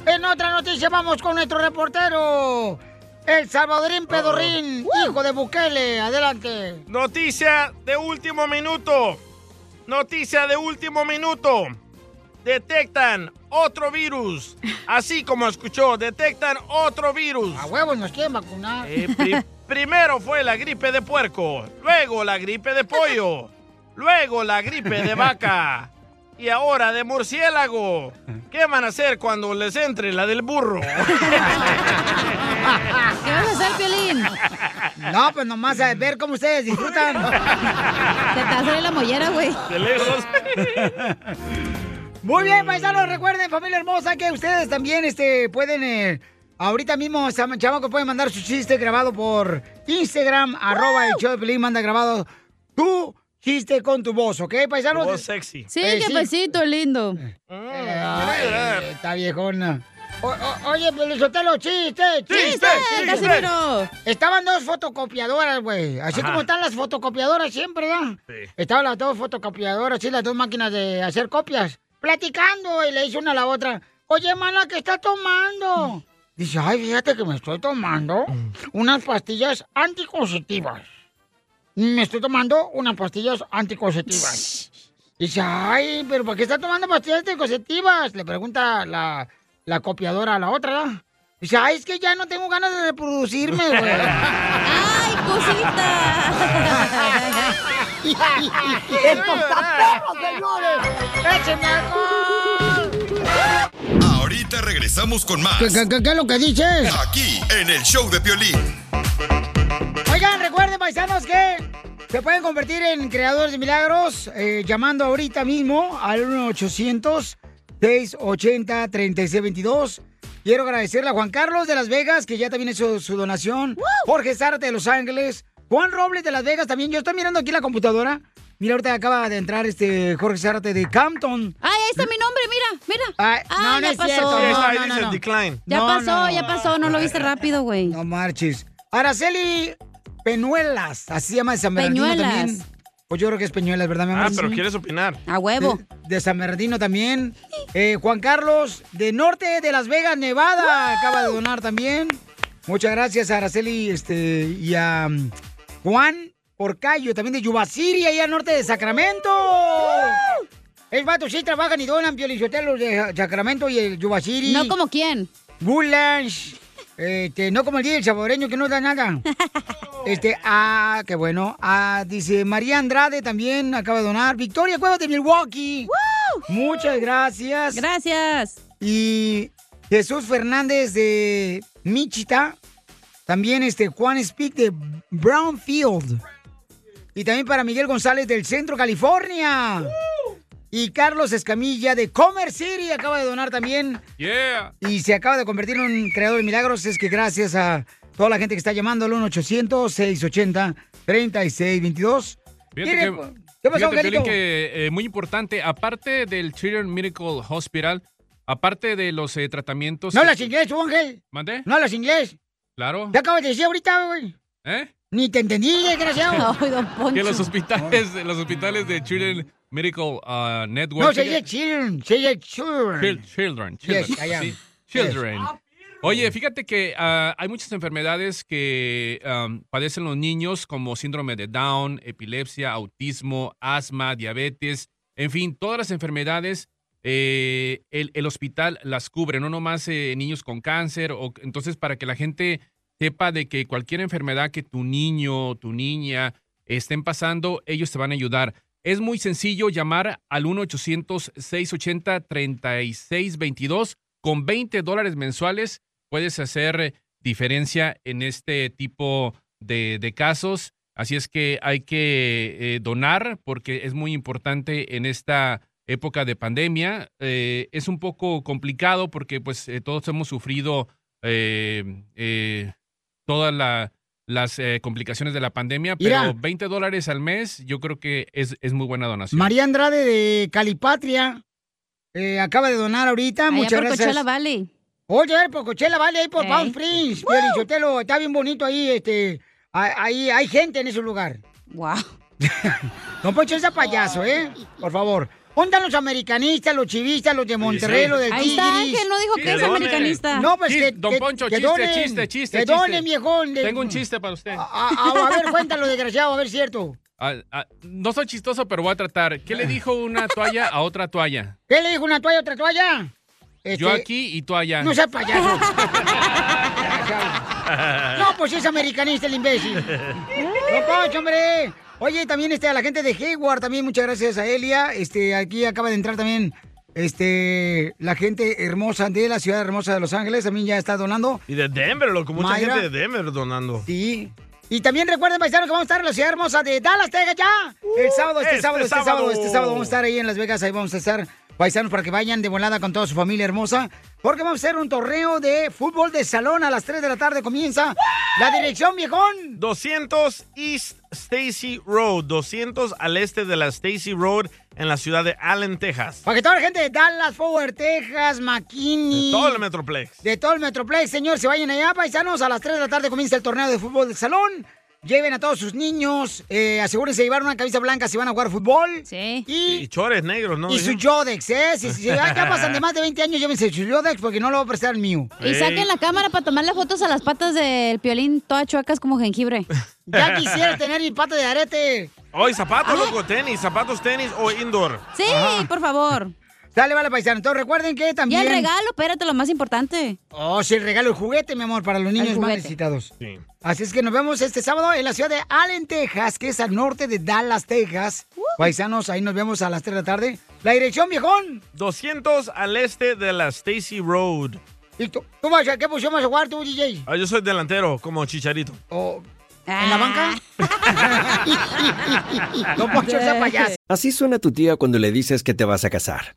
en otra noticia vamos con nuestro reportero, el Salvadorín Pedorrín, hijo de Bukele. Adelante. Noticia de último minuto. Noticia de último minuto. Detectan otro virus. Así como escuchó, detectan otro virus. A huevos nos quieren vacunar. Eh, pri- primero fue la gripe de puerco, luego la gripe de pollo, luego la gripe de vaca y ahora de murciélago. ¿Qué van a hacer cuando les entre la del burro? ¿Qué vas a hacer, Piolín? No, pues nomás a ver cómo ustedes disfrutan. Te te salir la mollera, güey. De lejos. Muy bien, paisanos, recuerden, familia hermosa, que ustedes también este, pueden, eh, ahorita mismo, chamaco, pueden mandar su chiste grabado por Instagram, arroba el show de Pelín, manda grabado tu chiste con tu voz, ¿ok, paisanos? Voz sexy. Sí, Eh, qué sí. besito lindo. Ay, está viejona. O- o- oye, Pelizotelo, chiste, chiste, ¡Chiste, Casimiro! Estaban dos fotocopiadoras, güey. Así Ajá. como están las fotocopiadoras siempre, ¿verdad? Estaban las dos fotocopiadoras, sí, las dos máquinas de hacer copias. Platicando, y le dice una a la otra, oye, mana, ¿qué estás tomando? Dice, ay, fíjate que me estoy tomando unas pastillas anticonceptivas. Me estoy tomando unas pastillas anticonceptivas. Dice, ay, pero ¿para qué está tomando pastillas anticonceptivas? Le pregunta la, la copiadora a la otra, ¿verdad? Dice, ay, es que ya no tengo ganas de reproducirme, güey. ¡Ay, ¡Esto está perro, señores! ¡Échenme alcohol! Ahorita regresamos con más. ¿Qué, qué, qué- qué es lo que dices? Aquí, en el show de Piolín. Oigan, recuerden, paisanos, que se pueden convertir en creadores de milagros eh, llamando ahorita mismo al 1-800-680-3622. Quiero agradecerle a Juan Carlos de Las Vegas, que ya también hizo su donación. Jorge Zárate de Los Ángeles. Juan Robles de Las Vegas también. Yo estoy mirando aquí la computadora. Mira, ahorita acaba de entrar este Jorge Zárate de Campton. ¡Ay, ahí está mi nombre! Mira, mira. Ay, no, no ya es pasó. cierto. Sí, está ahí, No, no, dice no. decline. Ya No, pasó, no. ya pasó. No lo viste rápido, güey. No marches. Araceli Peñuelas, así se llama de San Bernardino Peñuelas. también. Pues yo creo que es Peñuelas, ¿verdad, mi amor? Ah, pero quieres opinar. A huevo. De, de San Bernardino también. Eh, Juan Carlos, de Norte de Las Vegas, Nevada, acaba de donar también. Muchas gracias a Araceli este, y a um, Juan Porcayo, también de Yubasiri, allá al norte de Sacramento. El vato sí trabajan y donan piolichotelos de Sacramento y el Yubasiri. No como quién. Goulash. Este, no como el día del saboreño que no da nada. Este, ah, qué bueno. Ah, dice María Andrade también acaba de donar. Victoria Cuevas de Milwaukee. Muchas gracias. Gracias. Y Jesús Fernández de Michita. También este Juan Speak de Brownfield. Y también para Miguel González del Centro California. Y Carlos Escamilla de Comer City acaba de donar también. Yeah. Y se acaba de convertir en un creador de milagros. Es que gracias a toda la gente que está llamando al 1-800-680-3622. Fíjate que, ¿Qué pasó, fíjate, que eh, muy importante, aparte del Children's Miracle Hospital, aparte de los eh, tratamientos... No que- hablas inglés, tú, Ángel. ¿Mandé? No hablas inglés. Claro. ¿Qué acabas de decir ahorita, güey? ¿Eh? Ni te entendí, desgraciado. Ay, don Poncho. Que los hospitales, los hospitales de Children's Medical uh, Network... No, se dice children. Se dice children. Chil- Children, Yes, children, I am. sí, children. Oye, fíjate que ah, hay muchas enfermedades que am, padecen los niños, como síndrome de Down, epilepsia, autismo, asma, diabetes, en fin, todas las enfermedades, eh, el, el hospital las cubre, no nomás eh, niños con cáncer. O, entonces, para que la gente sepa de que cualquier enfermedad que tu niño, tu niña estén pasando, ellos te van a ayudar. Es muy sencillo llamar al 1-800-680-3622. Con 20 dólares mensuales puedes hacer diferencia en este tipo de, de casos. Así es que hay que eh, donar porque es muy importante en esta época de pandemia. Eh, es un poco complicado porque pues eh, todos hemos sufrido toda la, las eh, complicaciones de la pandemia, Mira. pero 20 dólares al mes yo creo que es, es muy buena donación. María Andrade de Calipatria eh, acaba de donar ahorita. Allá Muchas por gracias. Coachella Valley. Oye, por Coachella Valley, ahí por. Palm Springs. Piolín Sotelo, está bien bonito ahí, este... Ahí hay gente en ese lugar. Wow. No Poncho, ese payaso, ¿eh? Por favor. ¿Dónde están los americanistas, los chivistas, los de Monterrey, los del Ahí está, Tigris? Ángel, no dijo que Que es donen. americanista. No, pues que, Don que- Poncho, que chiste, donen. chiste, chiste, Que donen, viejón. de- Tengo un chiste para usted. A, a- a ver, cuéntalo, desgraciado, a ver, cierto. Ah, ah, no soy chistoso, pero voy a tratar. ¿Qué le dijo una toalla a otra toalla? ¿Qué le dijo una toalla a otra toalla? Yo Este, aquí y tú allá. No seas payaso. No, pues es americanista el imbécil. No, Poncho, hombre. Oye, también este, a la gente de Hayward, también muchas gracias a Elia. Este, aquí acaba de entrar también este, la gente hermosa de la ciudad hermosa de Los Ángeles, también ya está donando. Y de Denver, loco, mucha Mayra. gente de Denver donando. Sí. Y también recuerden, paisanos, que vamos a estar en la ciudad hermosa de Dallas, Texas, ya. El sábado, este, este sábado, este sábado, sábado. este sábado vamos a estar ahí en Las Vegas, ahí vamos a estar, paisanos, para que vayan de volada con toda su familia hermosa, porque vamos a hacer un torneo de fútbol de salón a las 3 de la tarde, comienza. La dirección, viejón. 200 East Stacy Road, 200 al este de la Stacy Road en la ciudad de Allen, Texas. Para que toda la gente de Dallas, Forward, Texas, McKinney. Todo el Metroplex. De todo el Metroplex, señor, se vayan allá, paisanos. A las 3 de la tarde comienza el torneo de fútbol de salón. Lleven a todos sus niños. eh, asegúrense de llevar una camisa blanca si van a jugar fútbol. Sí. Y, Y chores negros, ¿no? y su Yodex, ¿eh? Si, si ya, ya pasan de más de 20 años, llévense su Yodex porque no lo voy a prestar el mío. Y saquen la cámara para tomarle fotos a las patas del piolín todas chuecas como jengibre. Ya quisiera tener mi pata de arete. Hoy zapatos, loco, tenis, zapatos tenis o indoor. Sí, por favor. Dale, vale, paisano. Entonces recuerden que Y también... el regalo, espérate, lo más importante. Oh, sí, el regalo, el juguete, mi amor, para los niños más necesitados. Sí. Así es que nos vemos este sábado en la ciudad de Allen, Texas, que es al norte de Dallas, Texas. Paisanos, ahí nos vemos a las 3 de la tarde. La dirección, viejón. 200 al este de la Stacy Road. ¿Y tú, tú vas a qué posición vas a jugar tú, DJ? Ah, yo soy delantero, como Chicharito. ¿O en la banca? No, Poncho, sea payaso. Así suena tu tía cuando le dices que te vas a casar.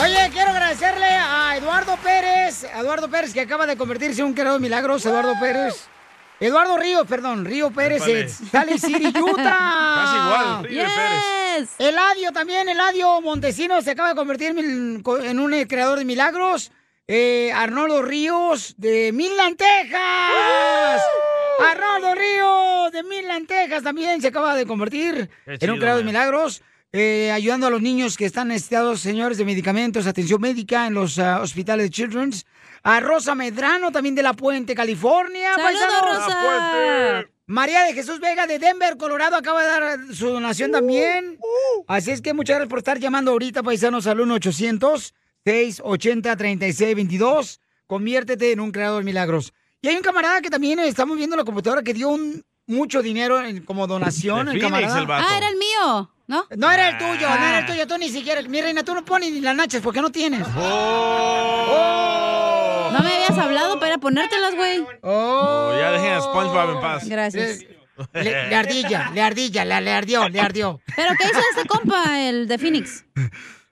Oye, quiero agradecerle a Eduardo Pérez, a Eduardo Pérez que acaba de convertirse en un creador de milagros, Eduardo Pérez. Eduardo Río, perdón, Río Pérez, Sally City, Utah. Casi igual, Río y Pérez. Eladio también, Eladio Montesino se acaba de convertir en, un eh, creador de milagros. Eh, Arnoldo Ríos de Midland, Texas. Arnoldo Ríos de Midland, Texas también se acaba de convertir en un creador de milagros. eh, ayudando a los niños que están necesitados, señores, de medicamentos, atención médica en los ah, hospitales de Children's. A Rosa Medrano, también de La Puente, California. ¡Saludos, paisanos. Rosa! La Puente. María de Jesús Vega de Denver, Colorado, acaba de dar su donación también. Así es que muchas gracias por estar llamando ahorita, paisanos, al 1-800-680-3622. Conviértete en un creador de milagros. Y hay un camarada que también estamos viendo en la computadora que dio un, mucho dinero en- como donación. El Phoenix, camarada. el vato. Ah, era el mío. ¿No? No era el tuyo, no era el tuyo, tú ni siquiera. Mi reina, tú no pones ni las nachas porque no tienes. Oh. No me habías hablado para ponértelas, güey. Oh, ya dejen a SpongeBob en paz. Gracias. Le, le ardilla, le ardilla, le, le ardió, le ardió. ¿Pero qué hizo este compa, el de Phoenix?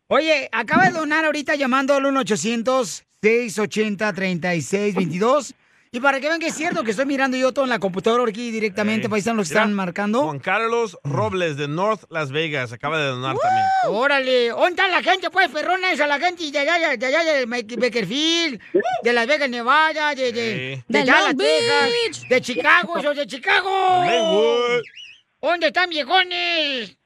Oye, acaba de donar ahorita llamando al 1-800-680-3622. Y para que vean que es cierto que estoy mirando yo todo en la computadora aquí directamente, paisanos los que están marcando. Juan Carlos Robles de North Las Vegas acaba de donar también. Órale, ¿dónde está la gente, pues, perrona esa, la gente de allá, de allá de Bakersfield, de Las Vegas, Nevada, de, de, de De Dallas, Texas, Beach. de Chicago, esos de Chicago. ¿Dónde están, viejones?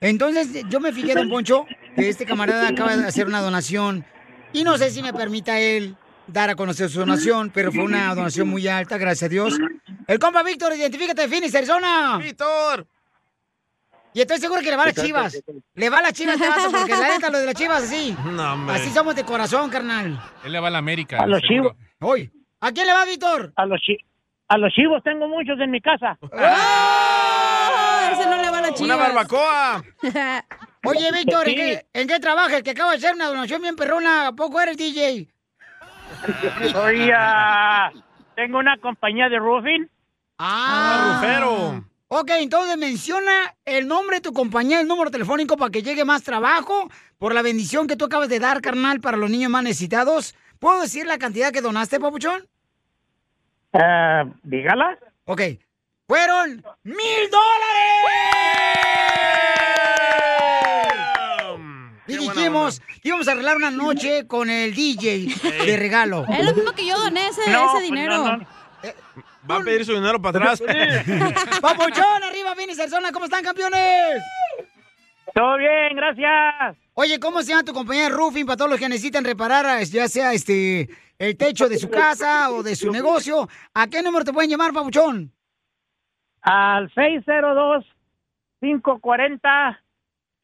Entonces, yo me fijé, don Poncho, que este camarada acaba de hacer una donación y no sé si me permita él dar a conocer su donación, pero fue una donación muy alta, gracias a Dios. El compa Víctor, identifícate de Phoenix, Arizona. Víctor. Y estoy seguro que le va a las chivas. Le va a las chivas, este vato, porque la neta, lo de las chivas, así. No, hombre. Así somos de corazón, carnal. Él le va a la América. A los seguro. chivos. Hoy. ¿A quién le va, Víctor? A los, chi- a los chivos tengo muchos en mi casa. ¡Ah! Ese no le va a la chiva. Una barbacoa. Oye, Víctor, ¿en Sí. qué, ¿en qué trabajas? Que acaba de hacer una donación bien perrona. ¿A poco eres DJ? Soy, ah, tengo una compañía de roofing. Ah, Rufero. Ok, entonces menciona el nombre de tu compañía, el número telefónico para que llegue más trabajo por la bendición que tú acabas de dar, carnal, para los niños más necesitados. ¿Puedo decir la cantidad que donaste, papuchón? Ah, dígala. Ok. Fueron mil dólares. Y dijimos que íbamos a arreglar una noche con el DJ de regalo. Es lo mismo que yo doné ese, No, ese pues, dinero. no, no. Va a pedir su dinero para atrás. Papuchón, arriba, Vini Cerzona, ¿cómo están, campeones? Todo bien, gracias. Oye, ¿cómo se llama tu compañía de roofing para todos los que necesitan reparar, ya sea este el techo de su casa o de su negocio? ¿A qué número te pueden llamar, Papuchón? Al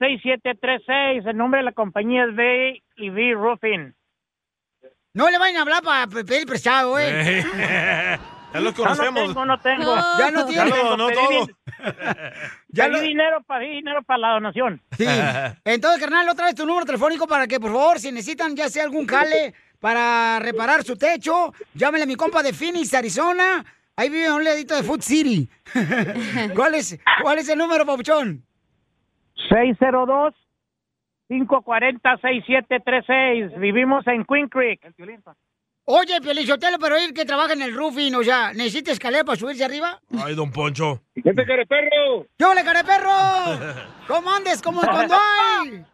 602-540-6736. El nombre de la compañía es B y B Roofing. No le vayan a hablar para pedir prestado, ¿eh? ya los No, no conocemos. tengo, no tengo. No. Ya no Ya tiene. lo donó Pedí todo. Ya pedí lo- dinero, pedí dinero para la donación. Sí. Entonces, carnal, otra vez tu número telefónico para que, por favor, si necesitan ya sea algún jale para reparar su techo, llámenle a mi compa de Phoenix, Arizona. Ahí vive un ladito de Food City. ¿Cuál es, ¿Cuál es el número, Papuchón? 602-540-6736. Vivimos en Queen Creek. Oye, Pielichotelo, pero él que trabaja en el roofing, o sea, ¿necesita escalera para subirse arriba? Ay, don Poncho. ¡Vete, cara perro! ¡Yo le caré perro! ¿Cómo andes? ¿Cómo cuando hay?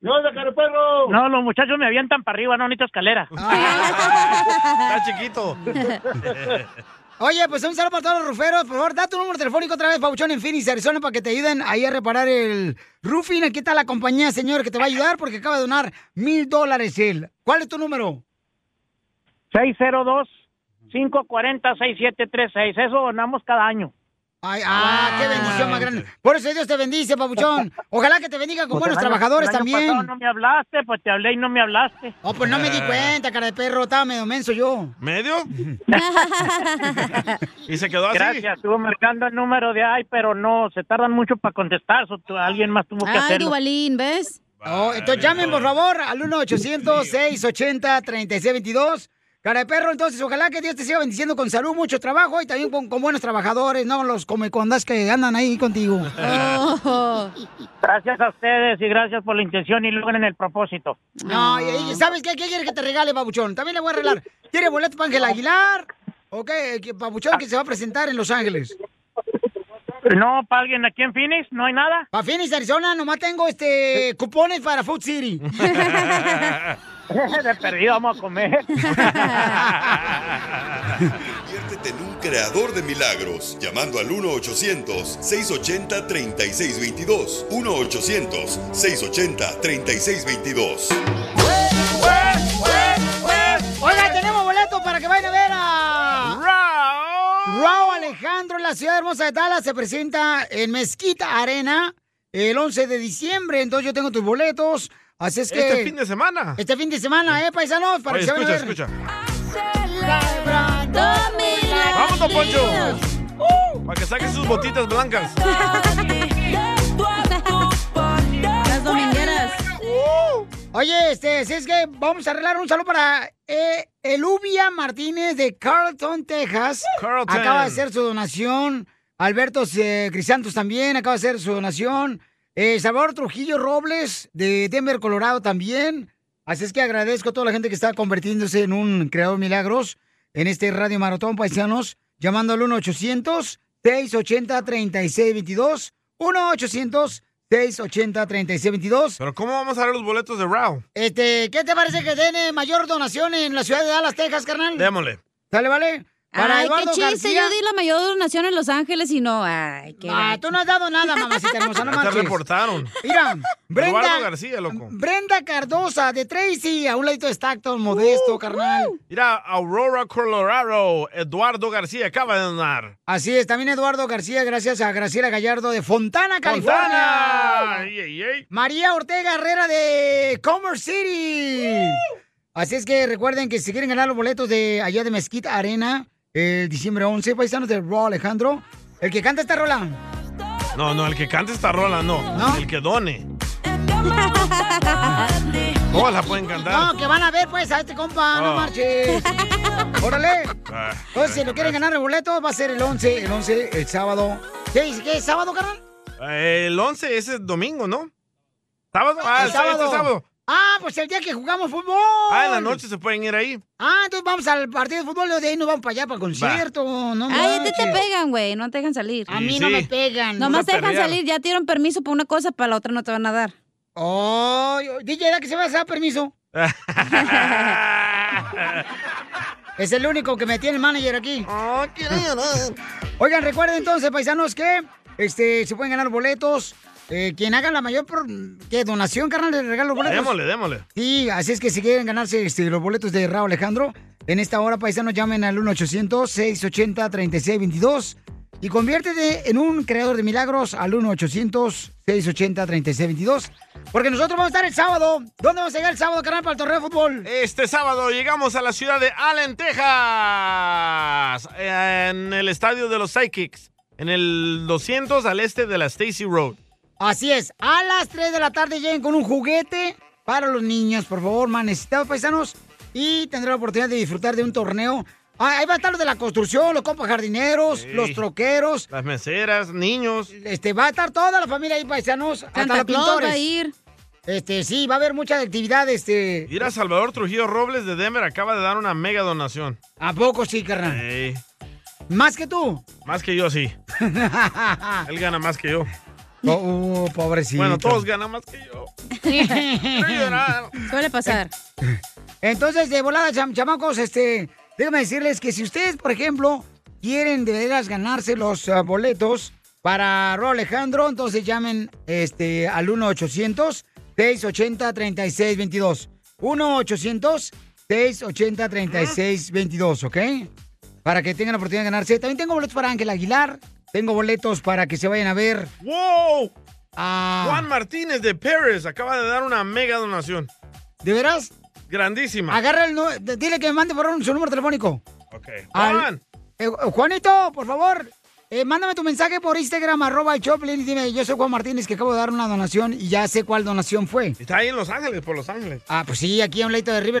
¡No, de cara perro! No, los muchachos me avientan para arriba, no necesito escalera. Está chiquito. Oye, pues un saludo para todos los ruferos. Por favor, da tu número telefónico otra vez, Pauchón, en Phoenix, Arizona, para que te ayuden ahí a reparar el roofing. Aquí está la compañía, señor, que te va a ayudar porque acaba de donar mil dólares él. ¿Cuál es tu número? 602-540-6736. Eso donamos cada año. Ay, ah, qué bendición más grande. Por eso Dios te bendice, Papuchón. Ojalá que te bendiga con Pues buenos año- trabajadores también. pasado no me hablaste, pues te hablé y no me hablaste. Oh, pues no me di cuenta, cara de perro. Estaba medio menso yo. ¿Medio? y se quedó así. Gracias, estuvo marcando el número de ahí, pero no, se tardan mucho para contestar. so alguien más tuvo que Ay, hacerlo. Dubalín, ¿ves? Oh, entonces llamen, por favor, al 1-800-680-3622. Cara de perro, entonces, ojalá que Dios te siga bendiciendo con salud, mucho trabajo y también con, con buenos trabajadores, no los comecondas que andan ahí contigo. Oh. Gracias a ustedes y gracias por la intención y logren el propósito. No, y, ¿sabes qué? ¿Qué quiere que te regale, Pabuchón? También le voy a regalar. ¿Quiere boleto para Ángel Aguilar? ¿O qué? ¿Qué Pabuchón que se va a presentar en Los Ángeles. No, para alguien aquí en Phoenix, no hay nada. Para Phoenix, Arizona, nomás tengo este cupones para Food City. de perdido vamos a comer. Conviértete en un creador de milagros llamando al 1-800-680-3622. 1-800-680-3622. Oiga, tenemos boletos para que vayan a ver a... Raúl. Raúl Alejandro en la ciudad hermosa de Dallas se presenta en Mezquita Arena el 11 de diciembre. Entonces yo tengo tus boletos. Así es este que. Este fin de semana. Este fin de semana, ¿eh, paisanos? Para Oye, que escucha, se escucha. Celebrando ¡Vamos, don Poncho! Para que saquen sus botitas blancas. Las domingueras. Oye, este, si es que vamos a arreglar un saludo para eh, Eluvia Martínez de Carlton, Texas. Carlton. Acaba de hacer su donación. Alberto eh, Crisantos también acaba de hacer su donación. Eh, Salvador Trujillo Robles de Denver, Colorado también. Así es que agradezco a toda la gente que está convirtiéndose en un creador de milagros en este Radio Maratón Paisanos, llamando al 1-800-680-3622. 1-800-680-3622. Pero ¿cómo vamos a ver los boletos de Raw? Este, ¿qué te parece que tiene mayor donación en la ciudad de Dallas, Texas, carnal? Démosle. ¿Sale, vale? Para Ay, Eduardo qué chiste. García. Yo di la mayor donación en Los Ángeles y no. Ay, qué. Ah, tú no has dado nada, mamacita hermosa, no te reportaron. Mira, Brenda, Eduardo García, loco. Brenda Cardosa de Tracy, a un ladito de Stockton, modesto, carnal. Mira, Aurora, Colorado. Eduardo García acaba de donar. Así es, también Eduardo García, gracias a Graciela Gallardo de Fontana, California. Fontana. Ay, ay, ay. María Ortega Herrera de Commerce City. Así es que recuerden que si quieren ganar los boletos de allá de Mesquite Arena, el diciembre 11, paisanos de Raw Alejandro, el que canta esta rola. No, no, el que cante esta rola, no. El que done. Todas la pueden cantar. No, que van a ver pues a este compa, no Oh. marches. Órale. Ah, Entonces, si lo quieren ganar el boleto, va a ser el 11, el 11, el sábado. ¿Qué, qué es sábado, carnal? El 11 ese es domingo, ¿no? ¿Sábado? Ah, El el sábado. Este sábado. Ah, pues el día que jugamos fútbol. Ah, en la noche se pueden ir ahí. Ah, entonces vamos al partido de fútbol y de ahí nos vamos para allá, para el concierto. No Ay, a ti te pegan, güey. No te dejan salir. A mí no me pegan. Nomás te dejan perrear. salir. Ya te dieron permiso para una cosa, para la otra no te van a dar. Oh, DJ, ¿da que se va a dar permiso? Es el único que me tiene el manager aquí. Oigan, recuerden entonces, paisanos, que este, se pueden ganar boletos. Eh, quien haga la mayor por, ¿qué, donación, carnal, le regalo los boletos. Démosle, démosle. Sí, así es que si quieren ganarse este, los boletos de Raúl Alejandro, en esta hora, paisanos, llamen al 1-800-680-3622 y conviértete en un creador de milagros al 1-800-680-3622. Porque nosotros vamos a estar el sábado. ¿Dónde vamos a llegar el sábado, carnal, para el torneo de fútbol? Este sábado llegamos a la ciudad de Allen, Texas, en el estadio de los Psychics, en el 200 al este de la Stacy Road. Así es, a las 3 de la tarde lleguen con un juguete para los niños, por favor, más necesitados paisanos. Y tendrán la oportunidad de disfrutar de un torneo. Ah, ahí va a estar lo de la construcción, los compas jardineros, Sí. los troqueros. Las meseras, niños. Este, va a estar toda la familia ahí, paisanos. hasta Santa los Claus pintores. va a ir. Este, sí, va a haber mucha actividad, este. Ir a Salvador Trujillo Robles de Denver acaba de dar una mega donación. ¿A poco sí, carnal? Ey, ¿Más que tú? más que yo, sí. Él gana más que yo. Oh, pobrecito. Bueno, todos ganan más que yo. Suele pasar. Entonces, de volada, cham- chamacos, este, déjame decirles que si ustedes, por ejemplo, quieren de veras ganarse los ah, boletos para Ro Alejandro, entonces llamen este, al 1-800-680-3622. 1-800-680-3622, ¿ok? Para que tengan la oportunidad de ganarse. También tengo boletos para Ángel Aguilar. Tengo boletos para que se vayan a ver. ¡Wow! a... Juan Martínez de Paris acaba de dar una mega donación. ¿De veras? Grandísima. Agarra el... Dile que me mande por su número telefónico. Ok. Al- Juan. Eh, Juanito, por favor, eh, mándame tu mensaje por Instagram, arroba el Choplin, y dime, yo soy Juan Martínez, que acabo de dar una donación y ya sé cuál donación fue. Está ahí en Los Ángeles, por Los Ángeles. Ah, pues sí, aquí a un ladito de River.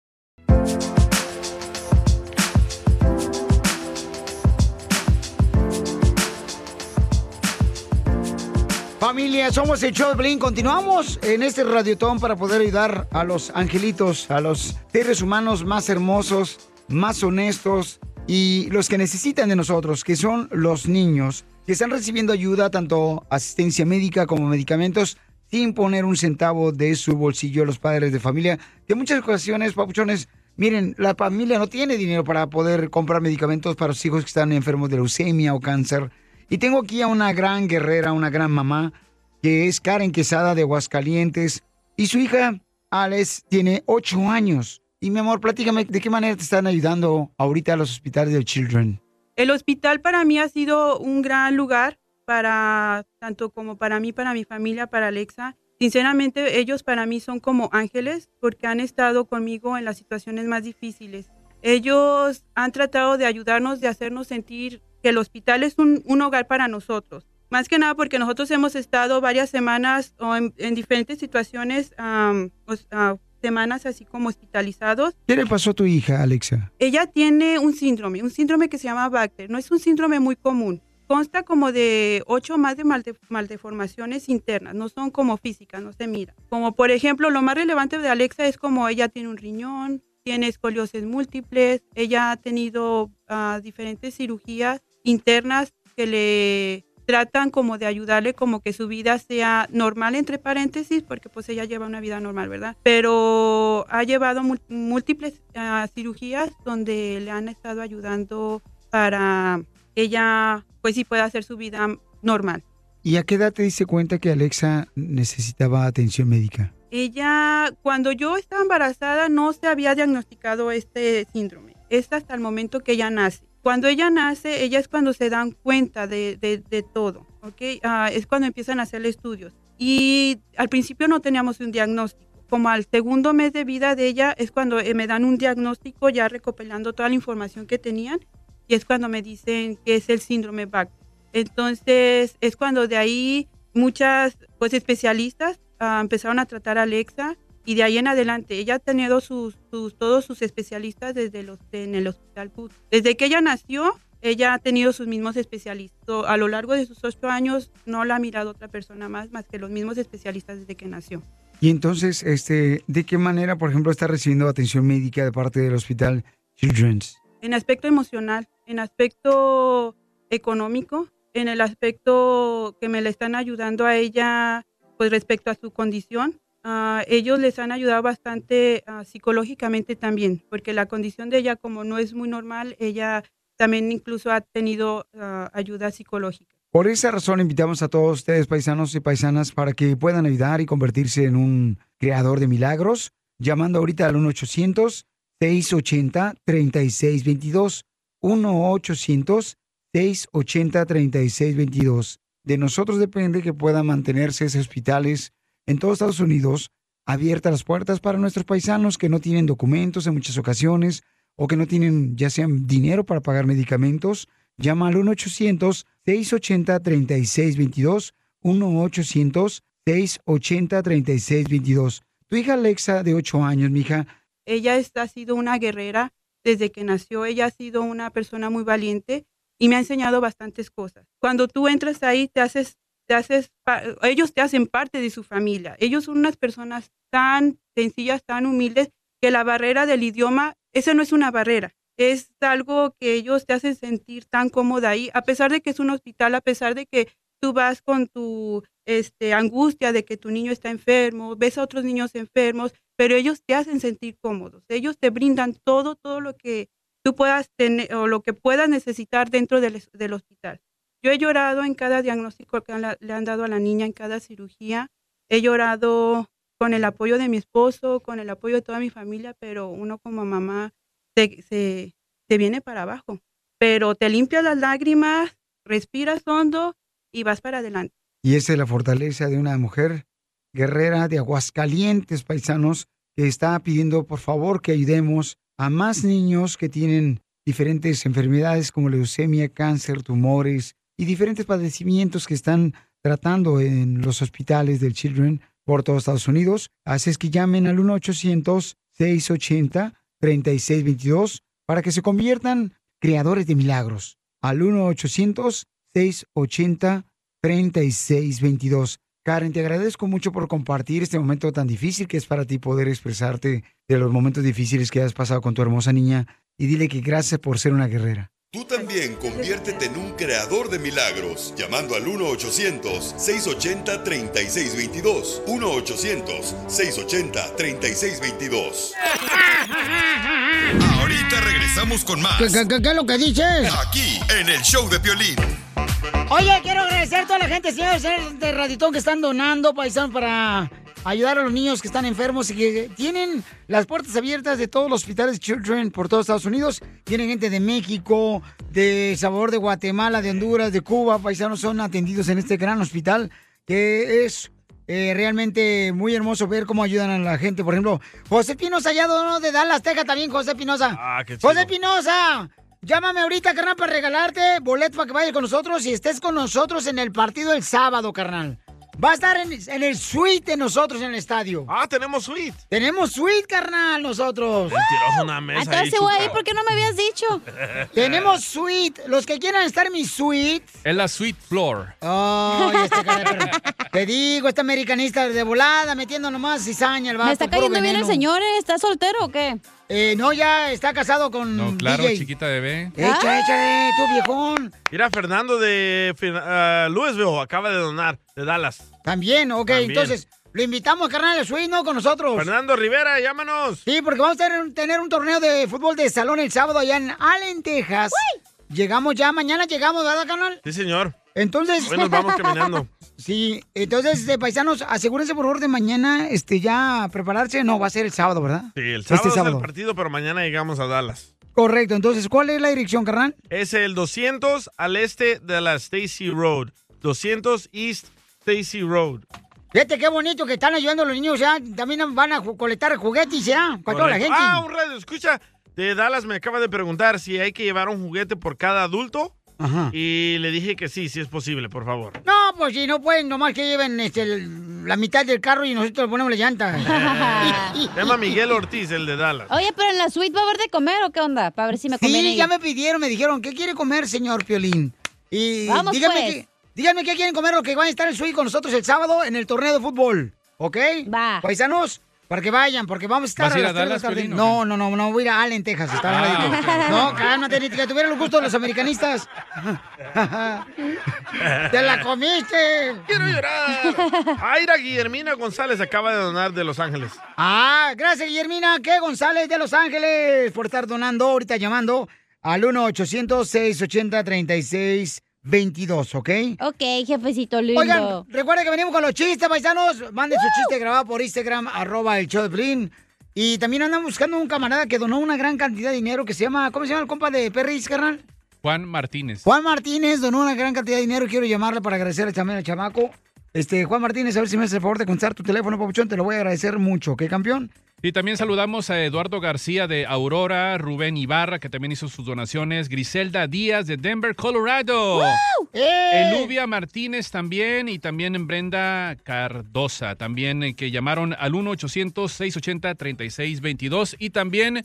Familia, somos el show. Continuamos en este radiotón para poder ayudar a los angelitos, a los seres humanos más hermosos, más honestos y los que necesitan de nosotros, que son los niños, que están recibiendo ayuda, tanto asistencia médica como medicamentos, sin poner un centavo de su bolsillo a los padres de familia, que muchas ocasiones, papuchones, miren, la familia no tiene dinero para poder comprar medicamentos para los hijos que están enfermos de leucemia o cáncer. Y tengo aquí a una gran guerrera, una gran mamá, que es Karen Quesada de Aguascalientes, y su hija, Alex, tiene ocho años. Y mi amor, platícame, ¿de qué manera te están ayudando ahorita a los hospitales de Children? El hospital para mí ha sido un gran lugar para tanto como para mí, para mi familia, para Alexa. Sinceramente, ellos para mí son como ángeles porque han estado conmigo en las situaciones más difíciles. Ellos han tratado de ayudarnos, de hacernos sentir que el hospital es un, un hogar para nosotros. Más que nada porque nosotros hemos estado varias semanas o en, en diferentes situaciones, um, pues, uh, semanas así como hospitalizados. ¿Qué le pasó a tu hija, Alexa? Ella tiene un síndrome, un síndrome que se llama Bacter. No es un síndrome muy común. Consta como de ocho más de malde maldeformaciones internas, no son como físicas, no se mira. Como por ejemplo, lo más relevante de Alexa es como ella tiene un riñón, tiene escoliosis múltiples, ella ha tenido uh, diferentes cirugías internas que le tratan como de ayudarle como que su vida sea normal entre paréntesis porque pues ella lleva una vida normal, ¿verdad? Pero ha llevado múltiples uh, cirugías donde le han estado ayudando para ella pues sí pueda hacer su vida normal. ¿Y a qué edad te diste cuenta que Alexa necesitaba atención médica? Ella, cuando yo estaba embarazada, no se había diagnosticado este síndrome. Es hasta el momento que ella nace. Cuando ella nace, ella es cuando se dan cuenta de, de, de todo, ¿ok? Uh, es cuando empiezan a hacerle estudios. Y al principio no teníamos un diagnóstico. Como al segundo mes de vida de ella es cuando eh, me dan un diagnóstico ya recopilando toda la información que tenían y es cuando me dicen que es el síndrome Bacter. Entonces es cuando de ahí muchas pues especialistas uh, empezaron a tratar a Alexa y de ahí en adelante ella ha tenido sus, todos sus especialistas desde los, en el hospital. Desde que ella nació, ella ha tenido sus mismos especialistas. A lo largo de sus ocho años no la ha mirado otra persona más, más que los mismos especialistas desde que nació. Y entonces, este, ¿de qué manera, por ejemplo, está recibiendo atención médica de parte del hospital Children's? En aspecto emocional, en aspecto económico, en el aspecto que me le están ayudando a ella, pues respecto a su condición, Uh, ellos les han ayudado bastante uh, psicológicamente también, porque la condición de ella, como no es muy normal, ella también incluso ha tenido uh, ayuda psicológica. Por esa razón invitamos a todos ustedes, paisanos y paisanas, para que puedan ayudar y convertirse en un creador de milagros, llamando ahorita al 1-800-680-3622. 1-800-680-3622. De nosotros depende que puedan mantenerse esos hospitales en todos Estados Unidos abiertas las puertas para nuestros paisanos que no tienen documentos en muchas ocasiones o que no tienen ya sean dinero para pagar medicamentos. Llama al 1-800-680-3622. 1-800-680-3622. Tu hija Alexa, de 8 años, mija. Ella ha sido una guerrera desde que nació. Ella ha sido una persona muy valiente y me ha enseñado bastantes cosas. Cuando tú entras ahí, te haces te haces, ellos te hacen parte de su familia. Ellos son unas personas tan sencillas, tan humildes, que la barrera del idioma, esa no es una barrera. Es algo que ellos te hacen sentir tan cómoda ahí, a pesar de que es un hospital, a pesar de que tú vas con tu este, angustia de que tu niño está enfermo, ves a otros niños enfermos, pero ellos te hacen sentir cómodos. Ellos te brindan todo, todo lo que tú puedas tener o lo que puedas necesitar dentro del, hospital. Yo he llorado en cada diagnóstico que le han dado a la niña, en cada cirugía. He llorado con el apoyo de mi esposo, con el apoyo de toda mi familia, pero uno como mamá se, se, se viene para abajo. Pero te limpias las lágrimas, respiras hondo y vas para adelante. Y esa es la fortaleza de una mujer guerrera de Aguascalientes, paisanos, que está pidiendo por favor que ayudemos a más niños que tienen diferentes enfermedades como leucemia, cáncer, tumores, y diferentes padecimientos que están tratando en los hospitales del Children por todos Estados Unidos. Así es que llamen al 1-800-680-3622 para que se conviertan creadores de milagros. Al 3622. Karen, te agradezco mucho por compartir este momento tan difícil que es para ti poder expresarte de los momentos difíciles que has pasado con tu hermosa niña y dile que gracias por ser una guerrera. Tú también conviértete en un creador de milagros llamando al 1-800-680-3622. 1-800-680-3622. Ahorita regresamos con más. ¿Qué, qué- qué- qué es lo que dices? Aquí, en el show de Piolín. Oye, quiero agradecer a toda la gente, señores, señores de Raditón que están donando, paisanos, para ayudar a los niños que están enfermos y que tienen las puertas abiertas de todos los hospitales Children por todos Estados Unidos. Tienen gente de México, de Salvador, de Guatemala, de Honduras, de Cuba. Paisanos son atendidos en este gran hospital que es eh, realmente muy hermoso ver cómo ayudan a la gente. Por ejemplo, José Pinoza allá de Dallas, Texas también, José Pinoza. Ah, qué chido. José Pinoza, llámame ahorita, carnal, para regalarte boleto para que vayas con nosotros y estés con nosotros en el partido el sábado, carnal. Va a estar en, en el suite de nosotros en el estadio. Ah, tenemos suite. Tenemos suite, carnal, nosotros. Mentiroso, una mesa Entonces, ahí, güey. ¿por qué no me habías dicho? Tenemos suite. Los que quieran estar en mi suite. Es la Sweet Floor. Ay, este cara, te digo, este americanista de volada, metiendo nomás cizaña el vato. ¿Me está cayendo bien el señor? eh? ¿Está soltero o qué? Eh, no, ya está casado con No, claro, DJ. chiquita bebé. Echa, échale, tú viejón. Mira, Fernando de ah, Louisville acaba de donar, de Dallas. También, ok, También. entonces lo invitamos, carnal, al suite, ¿no? Con nosotros. Fernando Rivera, llámanos. Sí, porque vamos a tener, tener un torneo de fútbol de salón el sábado allá en Allen, Texas. Llegamos ya, mañana llegamos, ¿verdad, carnal? Sí, señor. Entonces. Hoy nos vamos caminando. Sí, entonces, este, paisanos, asegúrense por favor de mañana, este, ya prepararse. No, va a ser el sábado, ¿verdad? Sí, el Este sábado es sábado. el partido, pero mañana llegamos a Dallas. Correcto, entonces, ¿cuál es la dirección, carnal? Es el 200 al este de la Stacy Road. 200 East Stacy Road. Fíjate qué bonito que están ayudando a los niños, ya. También van a colectar juguetes, ya, para toda la gente. Ah, un radio, escucha. De Dallas me acaba de preguntar si hay que llevar un juguete por cada adulto. Ajá. Y le dije que sí, sí es posible, por favor. No, pues si no pueden, nomás que lleven este, el- la mitad del carro y nosotros le ponemos la llanta. Se llama Miguel Ortiz, el de Dallas. Oye, pero en la suite va a haber de comer o qué onda? Para ver si me conviene. Sí, ya me pidieron, me dijeron, ¿qué quiere comer, señor Piolín? Y Vamos, díganme, pues. qué, díganme qué quieren comer los que van a estar en suite con nosotros el sábado en el torneo de fútbol. ¿Ok? Va. Paisanos, para que vayan, porque vamos a estar ¿Vas a ir las a Dallas. Piolín, No, no, no, no, voy a ir a Allen, Texas. Está Ah, al ladito. ok. No, cálmate, ni que tuvieran los gustos de los americanistas. ¡Te la comiste! ¡Quiero llorar! Aira Guillermina González acaba de donar de Los Ángeles. Ah, gracias, Guillermina. ¿Qué? González de Los Ángeles por estar donando, ahorita llamando al 1-800-680-3622, ¿ok? Ok, jefecito lindo. Oigan, recuerden que venimos con los chistes, paisanos. Manden su chiste grabado por Instagram, arroba el show de Piolín. Y también andan buscando un camarada que donó una gran cantidad de dinero que se llama, ¿cómo se llama el compa de Perris, carnal? Juan Martínez. Juan Martínez donó una gran cantidad de dinero. Quiero llamarle para agradecerle también al chamaco. Este, Juan Martínez, a ver si me hace el favor de contestar tu teléfono, papuchón. Te lo voy a agradecer mucho, ¿ok, campeón? Y también saludamos a Eduardo García de Aurora, Rubén Ibarra, que también hizo sus donaciones, Griselda Díaz de Denver, Colorado. ¡Eh! Eluvia Martínez también y también Brenda Cardosa, también eh, que llamaron al 1-800-680-3622. Y también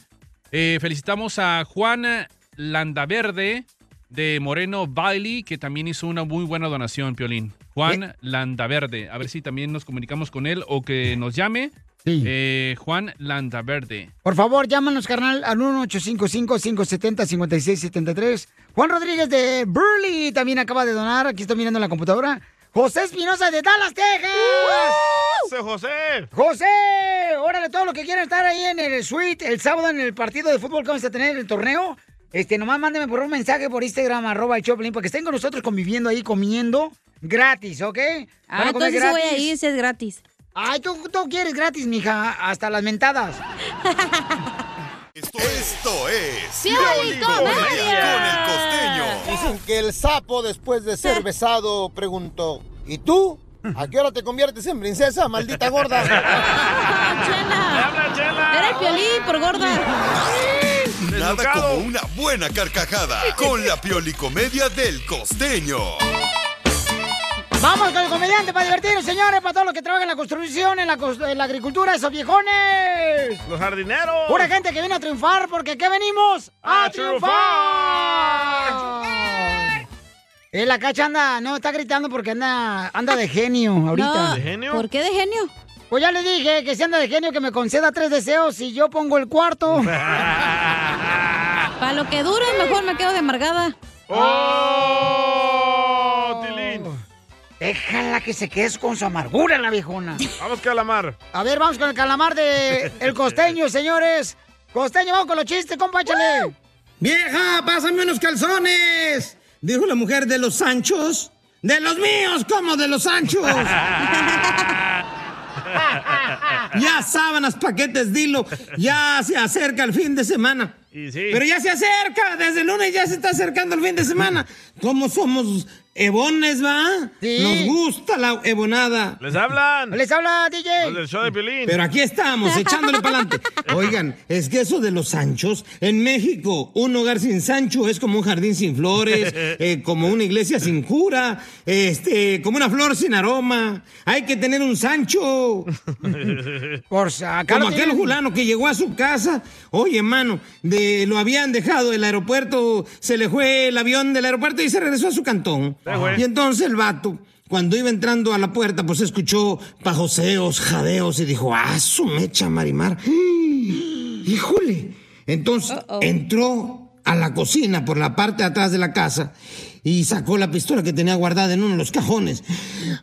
eh, felicitamos a Juan Landaverde de Moreno Valley, que también hizo una muy buena donación, Piolín. Juan Landaverde. A ver si también nos comunicamos con él o que nos llame. Eh, Juan Landaverde. Por favor, llámanos, carnal, al 1-855-570-5673. Juan Rodríguez de Burley también acaba de donar. Aquí estoy mirando en la computadora. José Espinosa de Dallas, Texas. José José. José, órale, todo lo que quieran estar ahí en el suite el sábado en el partido de fútbol que vamos a tener en el torneo. Este, nomás mándenme por un mensaje por Instagram, arroba el Choplin, para que estén con nosotros conviviendo ahí, comiendo gratis, ¿ok? Ah, entonces voy a ir si es gratis. Ay, tú, tú quieres gratis, mija, hasta las mentadas. Esto, esto es Comedia. con el costeño. Dicen que el sapo después de ser besado preguntó, ¿y tú? ¿A qué hora te conviertes en princesa, maldita gorda? Era el piolín por gorda. Nada como una buena carcajada con la piolicomedia del costeño. Vamos con el comediante para divertirnos, señores, para todos los que trabajan en la construcción, en la, cos- en la agricultura, esos viejones. Los jardineros. Pura gente que viene a triunfar, porque ¿qué venimos? ¡A, ¡A triunfar! Eh, la cacha anda, no, está gritando porque anda, anda de genio ahorita. No, ¿De genio? ¿por qué de genio? Pues ya le dije que si anda de genio que me conceda tres deseos y yo pongo el cuarto. Para lo que dure, mejor me quedo de amargada. ¡Oh! Déjala que se quede con su amargura la viejona. Vamos, calamar. A ver, vamos con el calamar de El Costeño, señores. Costeño, vamos con los chistes, compa, échale. ¡Vieja, pásame unos calzones! Dijo la mujer de los Sanchos. ¡De los míos, como de los Sanchos! ya sábanas, paquetes, dilo. Ya se acerca el fin de semana. Y sí. Pero ya se acerca, desde el lunes ya se está acercando el fin de semana. ¿Cómo somos ebones, va? Sí. Nos gusta la ebonada. Les hablan. Les habla, DJ. Los del show de Piolín. Pero aquí estamos, echándole para adelante. Oigan, es que eso de los Sanchos, en México, un hogar sin Sancho es como un jardín sin flores, eh, como una iglesia sin cura, este, como una flor sin aroma. Hay que tener un Sancho. Por sacar. Como aquel fulano que llegó a su casa. Oye, mano, de, lo habían dejado del aeropuerto, se le fue el avión del aeropuerto y se regresó a su cantón. Y entonces el vato, cuando iba entrando a la puerta, pues escuchó pajoseos, jadeos y dijo, ¡ah, su mecha, Marimar! ¡Híjole! Entonces entró a la cocina por la parte de atrás de la casa y sacó la pistola que tenía guardada en uno de los cajones.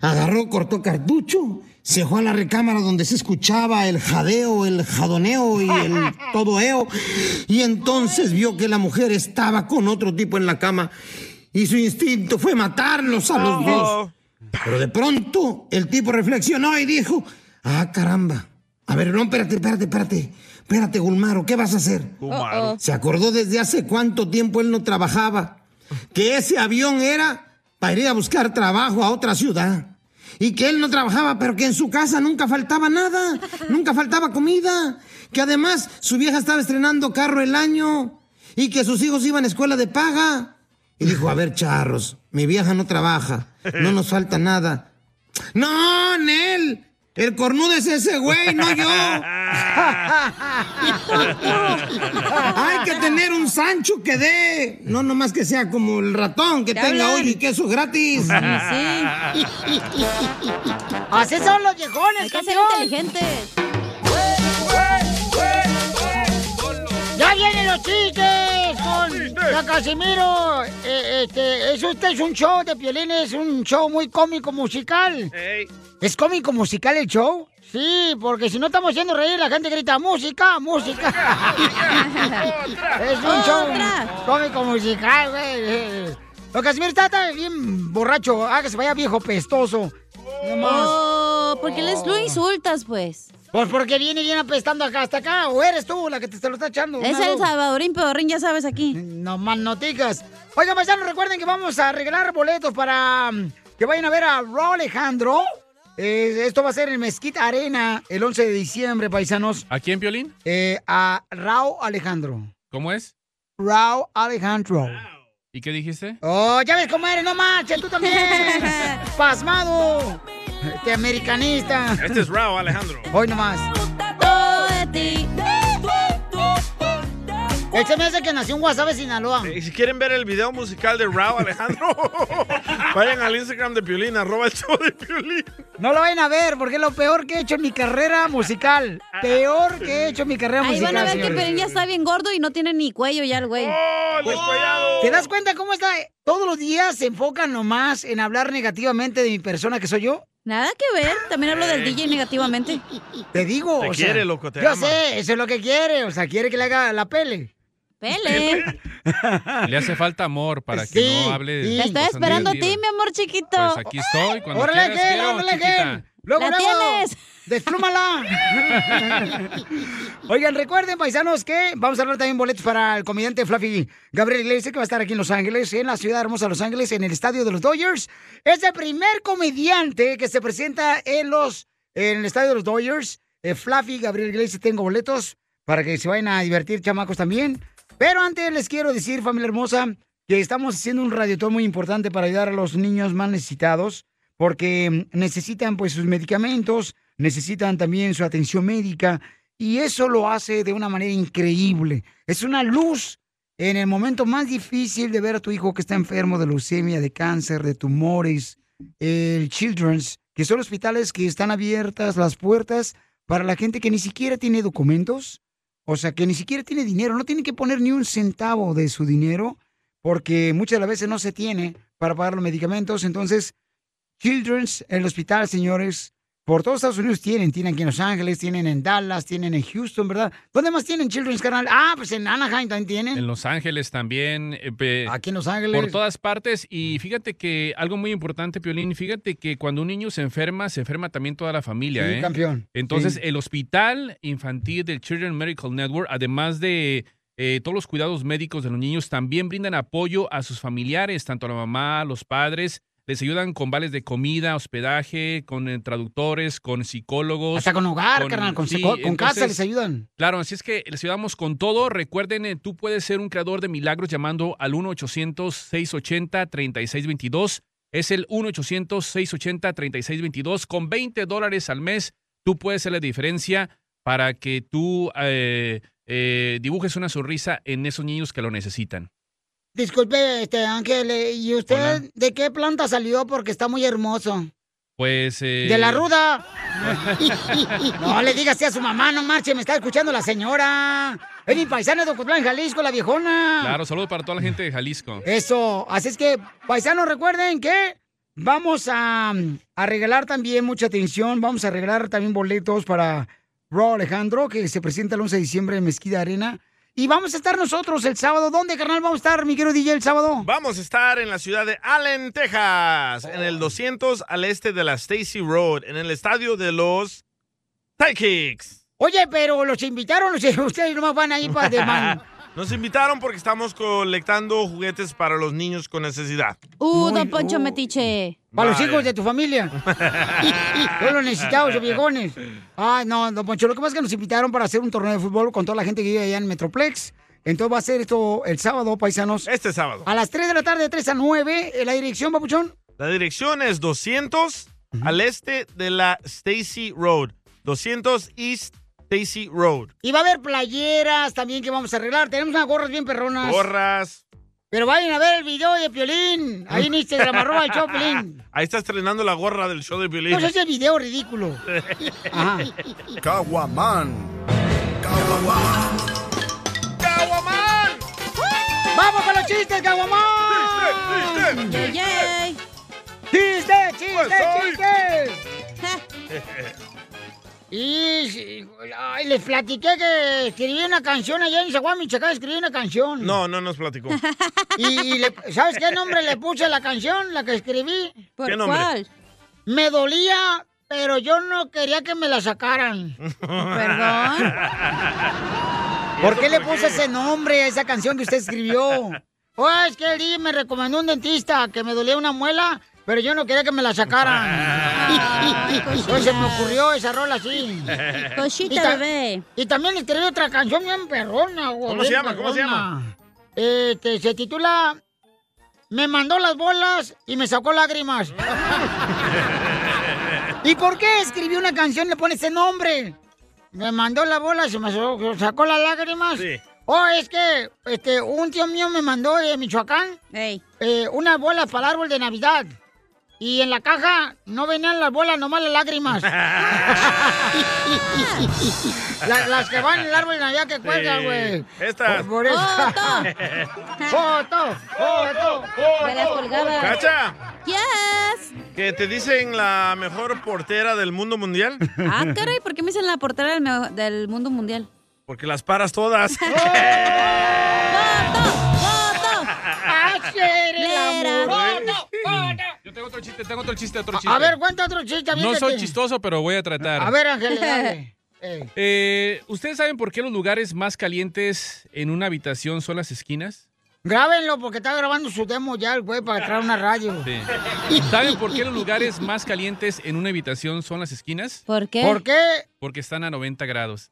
Agarró, cortó cartucho, se fue a la recámara donde se escuchaba el jadeo, el jadoneo y el todoeo. Y entonces vio que la mujer estaba con otro tipo en la cama y su instinto fue matarlos a los dos. Pero de pronto el tipo reflexionó y dijo, ah, caramba. A ver, no, espérate, espérate, espérate. Espérate, Gulmaro, ¿qué vas a hacer? Gulmaro. Se acordó desde hace cuánto tiempo él no trabajaba. Que ese avión era para ir a buscar trabajo a otra ciudad. Y que él no trabajaba, pero que en su casa nunca faltaba nada. Nunca faltaba comida. Que además su vieja estaba estrenando carro el año. Y que sus hijos iban a escuela de paga. Y dijo, a ver, charros, mi vieja no trabaja. No nos falta nada. No, Nel. El cornudo es ese güey, no yo. Hay que tener un Sancho que dé. No nomás que sea como el ratón, que ¿Qué tenga hoy y queso gratis. Así son los viejones, Hay que ser inteligentes. ¡Ya vienen los chistes con la Casimiro! Eh, este, es, este es un show de Piolín, es un show muy cómico musical. ¿Es cómico musical el show? Sí, porque si no estamos haciendo reír, la gente grita música, música. es un show cómico musical, güey. Lo Casimiro está, está bien borracho. Ah, que se vaya viejo pestoso. No más. Oh, ¿por qué les lo insultas, pues? Pues porque viene bien apestando acá hasta acá. ¿O eres tú la que te, te lo está echando? Es el. Salvadorín Pedorrín, ya sabes aquí. No más noticas. Oigan, paisanos, recuerden que vamos a regalar boletos para mm, que vayan a ver a Raúl Alejandro. Eh, esto va a ser en Mezquita Arena el 11 de diciembre, paisanos. ¿A quién, Piolín? Eh, a Raúl Alejandro. ¿Cómo es? Raúl Alejandro. ¿Y qué dijiste? Oh, ya ves cómo eres, no marches, tú también. Pasmado. Este americanista. Este es Rao, Alejandro. Hoy nomás. Él se me hace que nació en Guasave, Sinaloa. Y si quieren ver el video musical de Rao, Alejandro, vayan al Instagram de Piolín, arroba el show de Piolín. No lo vayan a ver, porque es lo peor que he hecho en mi carrera musical. Peor que he hecho en mi carrera Ahí musical. van a ver que. Pelín ya está bien gordo y no tiene ni cuello ya el güey. ¿Te das cuenta cómo está? Todos los días se enfocan nomás en hablar negativamente de mi persona que soy yo. Nada que ver, también hablo del DJ negativamente. Te digo, Te o sea, quiere, loco, te yo ama. sé, eso es lo que quiere, o sea, quiere que le haga la pele. Pele. Le hace falta amor para que Sí, no hable de sí. Te estoy esperando a ti, mi amor chiquito. Pues aquí estoy, cuando ¡Órale, quieras Gen, quiero, órale, chiquita. Gen! Luego, ¡La luego, tienes! ¡Desplúmala! Oigan, recuerden, paisanos, que vamos a hablar también boletos para el comediante Fluffy Gabriel Iglesias, que va a estar aquí en Los Ángeles, en la ciudad hermosa de Los Ángeles, en el estadio de los Dodgers. Es el primer comediante que se presenta en los en el estadio de los Dodgers. Eh, Fluffy Gabriel Iglesias, tengo boletos para que se vayan a divertir, chamacos, también. Pero antes les quiero decir, familia hermosa, que estamos haciendo un radiotón muy importante para ayudar a los niños más necesitados, porque necesitan pues sus medicamentos, necesitan también su atención médica, y eso lo hace de una manera increíble. Es una luz en el momento más difícil de ver a tu hijo que está enfermo de leucemia, de cáncer, de tumores, el Children's, que son hospitales que están abiertas las puertas para la gente que ni siquiera tiene documentos, o sea, que ni siquiera tiene dinero, no tiene que poner ni un centavo de su dinero, porque muchas de las veces no se tiene para pagar los medicamentos. Entonces, Children's, el hospital, señores, por todos Estados Unidos tienen, tienen aquí en Los Ángeles, tienen en Dallas, tienen en Houston, ¿verdad? ¿Dónde más tienen Children's, carnal? Ah, pues en Anaheim también tienen. En Los Ángeles también. eh, Aquí en Los Ángeles. Por todas partes. Y fíjate que algo muy importante, Piolín, fíjate que cuando un niño se enferma, se enferma también toda la familia. Sí, ¿eh? campeón. Entonces, Sí. el Hospital Infantil del Children's Medical Network, además de eh, todos los cuidados médicos de los niños, también brindan apoyo a sus familiares, tanto a la mamá, a los padres. Les ayudan con vales de comida, hospedaje, con eh, traductores, con psicólogos. Hasta con hogar, carnal, con, sí, con casa les ayudan. Claro, así es que les ayudamos con todo. Recuerden, eh, tú puedes ser un creador de milagros llamando al 1-800-680-3622. Es el 1-800-680-3622. Con 20 dólares al mes, tú puedes hacer la diferencia para que tú eh, dibujes una sonrisa en esos niños que lo necesitan. Disculpe, este Ángel, eh, ¿y usted de qué planta salió? Porque está muy hermoso. Pues. eh, De la ruda. no le digas así a su mamá, no marche, me está escuchando la señora. Es mi paisana de Ocotlán, Jalisco, la viejona. Claro, saludos para toda la gente de Jalisco. Eso, así es que, paisanos, recuerden que vamos a, a regalar también mucha atención, vamos a regalar también boletos para Raw Alejandro, que se presenta el 11 de diciembre en Mezquida Arena. Y vamos a estar nosotros el sábado. ¿Dónde, carnal, vamos a estar, mi querido DJ, el sábado? Vamos a estar en la ciudad de Allen, Texas, en el 200 al este de la Stacy Road, en el estadio de los Sidekicks. Oye, pero los invitaron, los- ustedes nomás van ahí para de man- Nos invitaron porque estamos colectando juguetes para los niños con necesidad. Uh, don Poncho Metiche. Para los hijos de tu familia. Son los necesitados, los viejones. Ay, no, don Poncho, lo que pasa es que nos invitaron para hacer un torneo de fútbol con toda la gente que vive allá en Metroplex. Entonces va a ser esto el sábado, paisanos. Este sábado. A las 3 de la tarde, de 3 a 9. ¿En la dirección, papuchón? La dirección es 200 al este de la Stacy Road. 200 East Stacy Road. Y va a haber playeras también que vamos a arreglar. Tenemos unas gorras bien perronas. Gorras. Pero vayan a ver el video de Piolín. Ahí en Instagram, arroba el show, Piolín. Ahí está estrenando la gorra del show de Violín. No sé ese video ridículo. Ajá. Caguaman. ¡Caguamán! ¡Vamos con los chistes, yay. ¡Chiste, chiste, Pues soy. chiste! Y ay, les platiqué que escribí una canción allá en Zaguán, Michoacán, escribí una canción. No, no nos platicó. Y, y le- ¿sabes qué nombre le puse a la canción, la que escribí? ¿Por ¿Qué nombre? cuál? Me dolía, pero yo no quería que me la sacaran. Perdón. ¿Por qué le puse ese nombre a esa canción que usted escribió? Oh, es que el día me recomendó un dentista que me dolía una muela, pero yo no quería que me la sacaran. Pues se me ocurrió esa rola así. Cosita, Y ta- bebé. Y también escribí otra canción bien perrona, güey. ¿Cómo se bien llama? ¿Cómo se perrona. Este, se titula Me mandó las bolas y me sacó lágrimas. ¿Y por qué escribí una canción y le pone ese nombre? Me mandó las bolas y me sacó sacó las lágrimas. Sí. Oh, es que este, un tío mío me mandó de Michoacán eh, unas bolas para el árbol de Navidad. Y en la caja no venían las bolas, nomás las lágrimas. La- las que van en el árbol de Navidad que cuelgan, Sí. güey. Estas. Por, por eso. ¡Foto! ¡Foto! De las colgadas. ¡Cacha! Yes. ¿Que te dicen la mejor portera del mundo mundial? Ah, caray, ¿por qué me dicen la portera del, del mundo mundial? Porque las paras todas. ¡Foto! ¡Hacer el amor! ¡Foto! ¡Foto! Yo tengo otro chiste, tengo otro chiste, otro chiste. A ver, cuenta otro chiste. No soy chistoso, pero voy a tratar. A ver, Ángel, dale. Eh, ¿Ustedes saben por qué los lugares más calientes en una habitación son las esquinas? Grábenlo porque está grabando su demo ya el güey para traer una radio. Sí. ¿Saben por qué los lugares más calientes en una habitación son las esquinas? ¿Por qué? ¿Por qué? Porque están a 90 grados.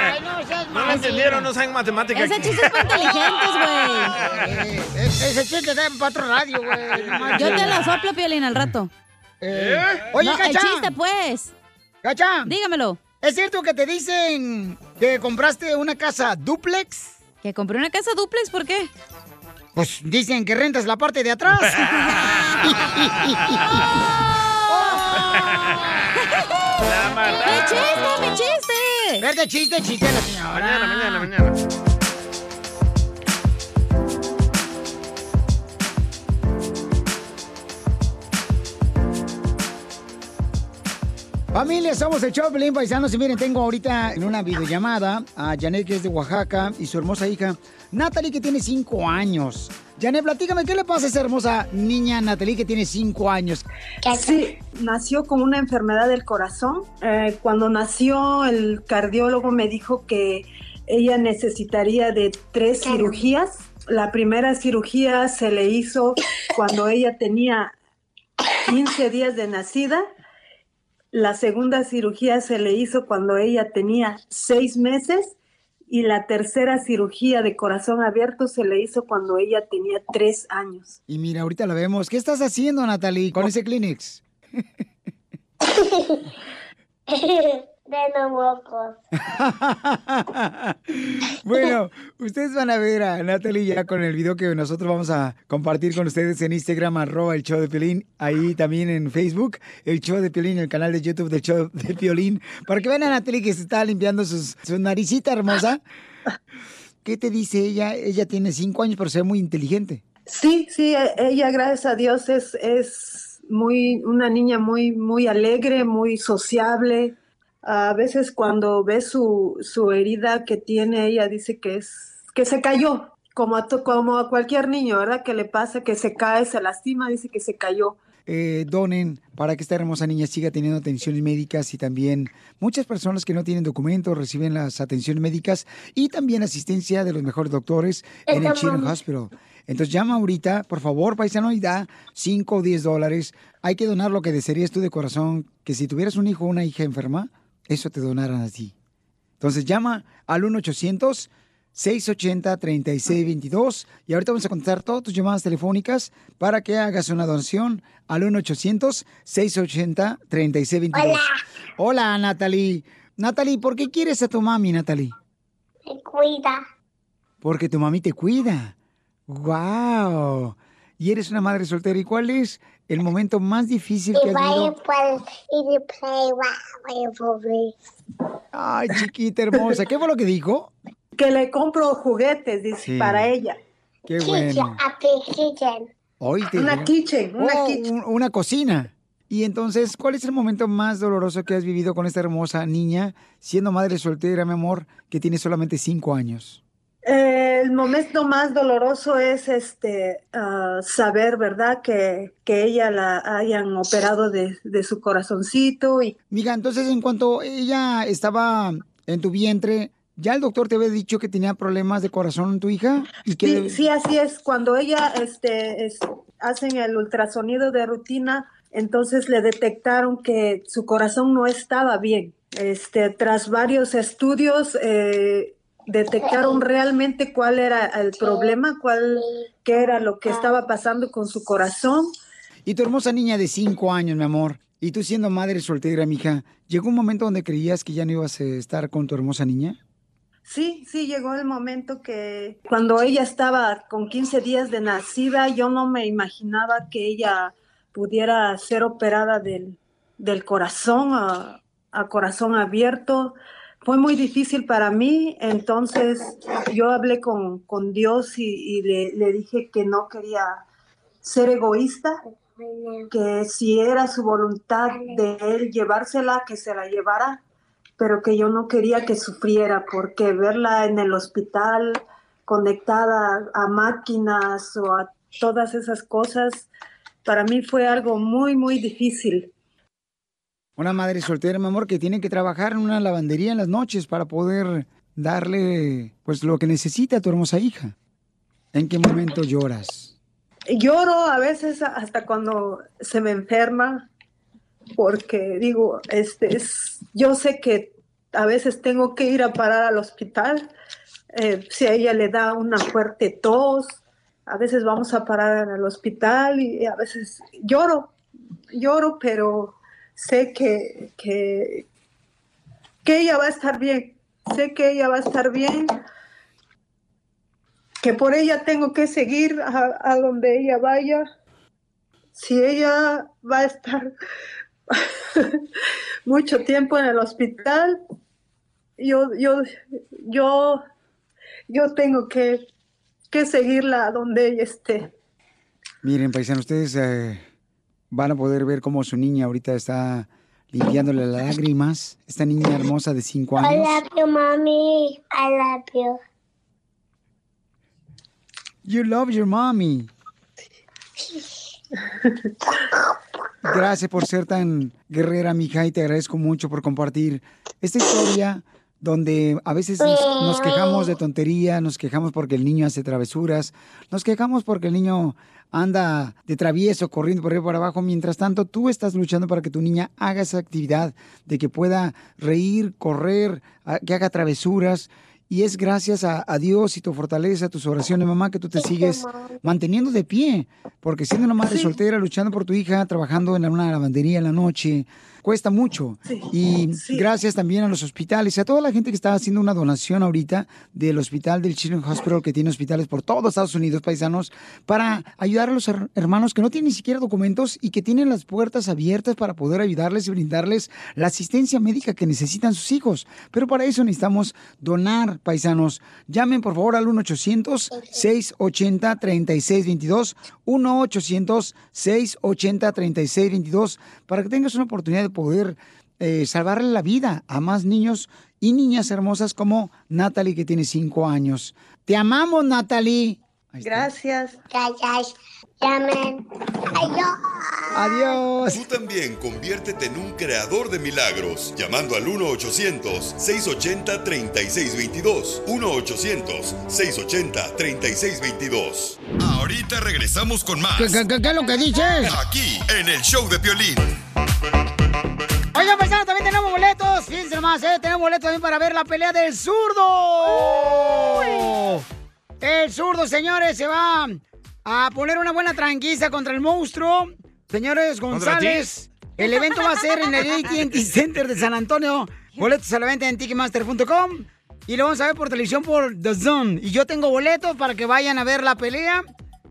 Ay, no seas No lo entendieron, no saben matemáticas. Ese chiste es para inteligentes, güey. Eh, e- ese chiste está en patro radio, güey. Yo te lo soplo, Piolín, al rato. Eh, Oye, No, el Cacha. chiste, pues. Cacha. Dígamelo. ¿Es cierto que te dicen que compraste una casa duplex? Que compré una casa duplex, ¿por qué? Pues dicen que rentas la parte de atrás. ¡Mi chiste, mi chiste! Verde chiste, chiste la señora. Mañana, mañana, mañana. Familia, somos el Choplin Paisanos y miren, tengo ahorita en una videollamada a Janet que es de Oaxaca y su hermosa hija Natalie que tiene cinco años. Janet, platícame, ¿qué le pasa a esa hermosa niña Natalie que tiene cinco años? Sí, nació con una enfermedad del corazón. Eh, cuando nació, el cardiólogo me dijo que ella necesitaría de tres cirugías. La primera cirugía se le hizo cuando ella tenía 15 días de nacida. La segunda cirugía se le hizo cuando ella tenía seis meses y la tercera cirugía de corazón abierto se le hizo cuando ella tenía tres años. Y mira, ahorita la vemos. ¿Qué estás haciendo, Natalie, con ese Kleenex? De bueno, ustedes van a ver a Natalie ya con el video que nosotros vamos a compartir con ustedes en Instagram, arroba el show de Piolín, ahí también en Facebook, el show de Piolín, el canal de YouTube del show de Piolín, para que vean a Natalie que se está limpiando sus, su naricita hermosa. ¿Qué te dice ella? Ella tiene cinco años, pero se ve muy inteligente. Sí, sí, e- ella, gracias a Dios, es, es muy, una niña muy, muy alegre, muy sociable. A veces cuando ve su, su herida que tiene, ella dice que es, que se cayó, como a, to- como a cualquier niño, ¿verdad? Que le pasa, que se cae, se lastima, dice que se cayó. eh, donen para que esta hermosa niña siga teniendo atenciones médicas y también muchas personas que no tienen documentos reciben las atenciones médicas y también asistencia de los mejores doctores en el Children's Hospital. Entonces llama ahorita, por favor, paisano, y da 5 o 10 dólares. Hay que donar lo que desearías tú de corazón, que si tuvieras un hijo o una hija enferma, eso te donaran a ti. Entonces llama al 1-800-680-3622 y ahorita vamos a contestar todas tus llamadas telefónicas para que hagas una donación al 1-800-680-3622. Hola. Hola, Natalie. Natalie, ¿por qué quieres a tu mami, Natalie? Me cuida. Porque tu mami te cuida. ¡Wow! Y eres una madre soltera. ¿Y cuál es el momento más difícil que has vaya vivido? Ay, chiquita hermosa. ¿Qué fue lo que dijo? Que le compro juguetes, dice, Sí. para ella. Qué bueno. kitchen. Una ¿no? kitchen, una Oh, kitchen. una cocina. Y entonces, ¿cuál es el momento más doloroso que has vivido con esta hermosa niña, siendo madre soltera, mi amor, que tiene solamente cinco años? Eh, el momento más doloroso es este ah, saber, ¿verdad? Que, que ella la hayan operado de, de su corazoncito y Mija, entonces en cuanto ella estaba en tu vientre, ¿ya el doctor te había dicho que tenía problemas de corazón en tu hija? ¿Y que Sí, sí, así es. Cuando ella este, es- hacen el ultrasonido de rutina, entonces le detectaron que su corazón no estaba bien. Este, tras varios estudios, eh, detectaron realmente cuál era el problema, cuál qué era lo que estaba pasando con su corazón. Y tu hermosa niña de cinco años, mi amor, y tú siendo madre soltera, mija, ¿llegó un momento donde creías que ya no ibas a estar con tu hermosa niña? Sí, sí, llegó el momento que cuando ella estaba con 15 días de nacida, yo no me imaginaba que ella pudiera ser operada del, del corazón a, a corazón abierto. Fue muy difícil para mí, entonces yo hablé con, con Dios y, le, le dije que no quería ser egoísta, que si era su voluntad de él llevársela, que se la llevara, pero que yo no quería que sufriera, porque verla en el hospital conectada a máquinas o a todas esas cosas, para mí fue algo muy, muy difícil. Una madre soltera, mi amor, que tiene que trabajar en una lavandería en las noches para poder darle pues lo que necesita a tu hermosa hija. ¿En qué momento lloras? Lloro a veces hasta cuando se me enferma, porque digo, este, es, yo sé que a veces tengo que ir a parar al hospital, eh, si a ella le da una fuerte tos, a veces vamos a parar al hospital y a veces lloro, lloro, pero sé que, que, que ella va a estar bien, sé que ella va a estar bien. que por ella tengo que seguir a, a donde ella vaya. Si ella va a estar mucho tiempo en el hospital, yo, yo, yo, yo tengo que, que seguirla donde ella esté. Miren, paisanos, ustedes eh, van a poder ver cómo su niña ahorita está limpiándole las lágrimas. Esta niña hermosa de 5 I años. love you, mommy. I love you. You love your mommy. Gracias por ser tan guerrera, mija, y te agradezco mucho por compartir esta historia donde a veces nos, nos quejamos de tontería, nos quejamos porque el niño hace travesuras, nos quejamos porque el niño anda de travieso, corriendo por arriba por abajo. Mientras tanto, tú estás luchando para que tu niña haga esa actividad, de que pueda reír, correr, a- que haga travesuras. Y es gracias a, a Dios y tu fortaleza, tus oraciones, mamá, que tú te sigues manteniendo de pie. Porque siendo una madre soltera, luchando por tu hija, trabajando en una lavandería en la noche, cuesta mucho. Y gracias también a los hospitales y a toda la gente que está haciendo una donación ahorita del hospital del Children's Hospital, que tiene hospitales por todo Estados Unidos, paisanos, para ayudar a los her- hermanos que no tienen ni siquiera documentos y que tienen las puertas abiertas para poder ayudarles y brindarles la asistencia médica que necesitan sus hijos. Pero para eso necesitamos donar, paisanos. Llamen por favor al 1-800-680-3622. 1-800-680-3622 para que tengas una oportunidad de poder eh, salvarle la vida a más niños y niñas hermosas como Natalie, que tiene cinco años. Te amamos, Natalie. Gracias. Gracias. Llamen. Adiós. Adiós. Tú también conviértete en un creador de milagros llamando al 1-800-680-3622. 1-800-680-3622. Ahorita regresamos con más. ¿Qué, qué, qué- qué es lo que dices? Aquí, en el show de Piolín. Oigan, paisanos, también tenemos boletos. Fíjense nomás, ¿eh? Tenemos boletos también para ver la pelea del zurdo. El zurdo, señores, se va a poner una buena tranquiza contra el monstruo. Señores ¿Contra González, el evento va a ser en el AT&T Center de San Antonio. Boletos a la venta en Ticketmaster.com. Y lo vamos a ver por televisión por The Zone. Y yo tengo boletos para que vayan a ver la pelea.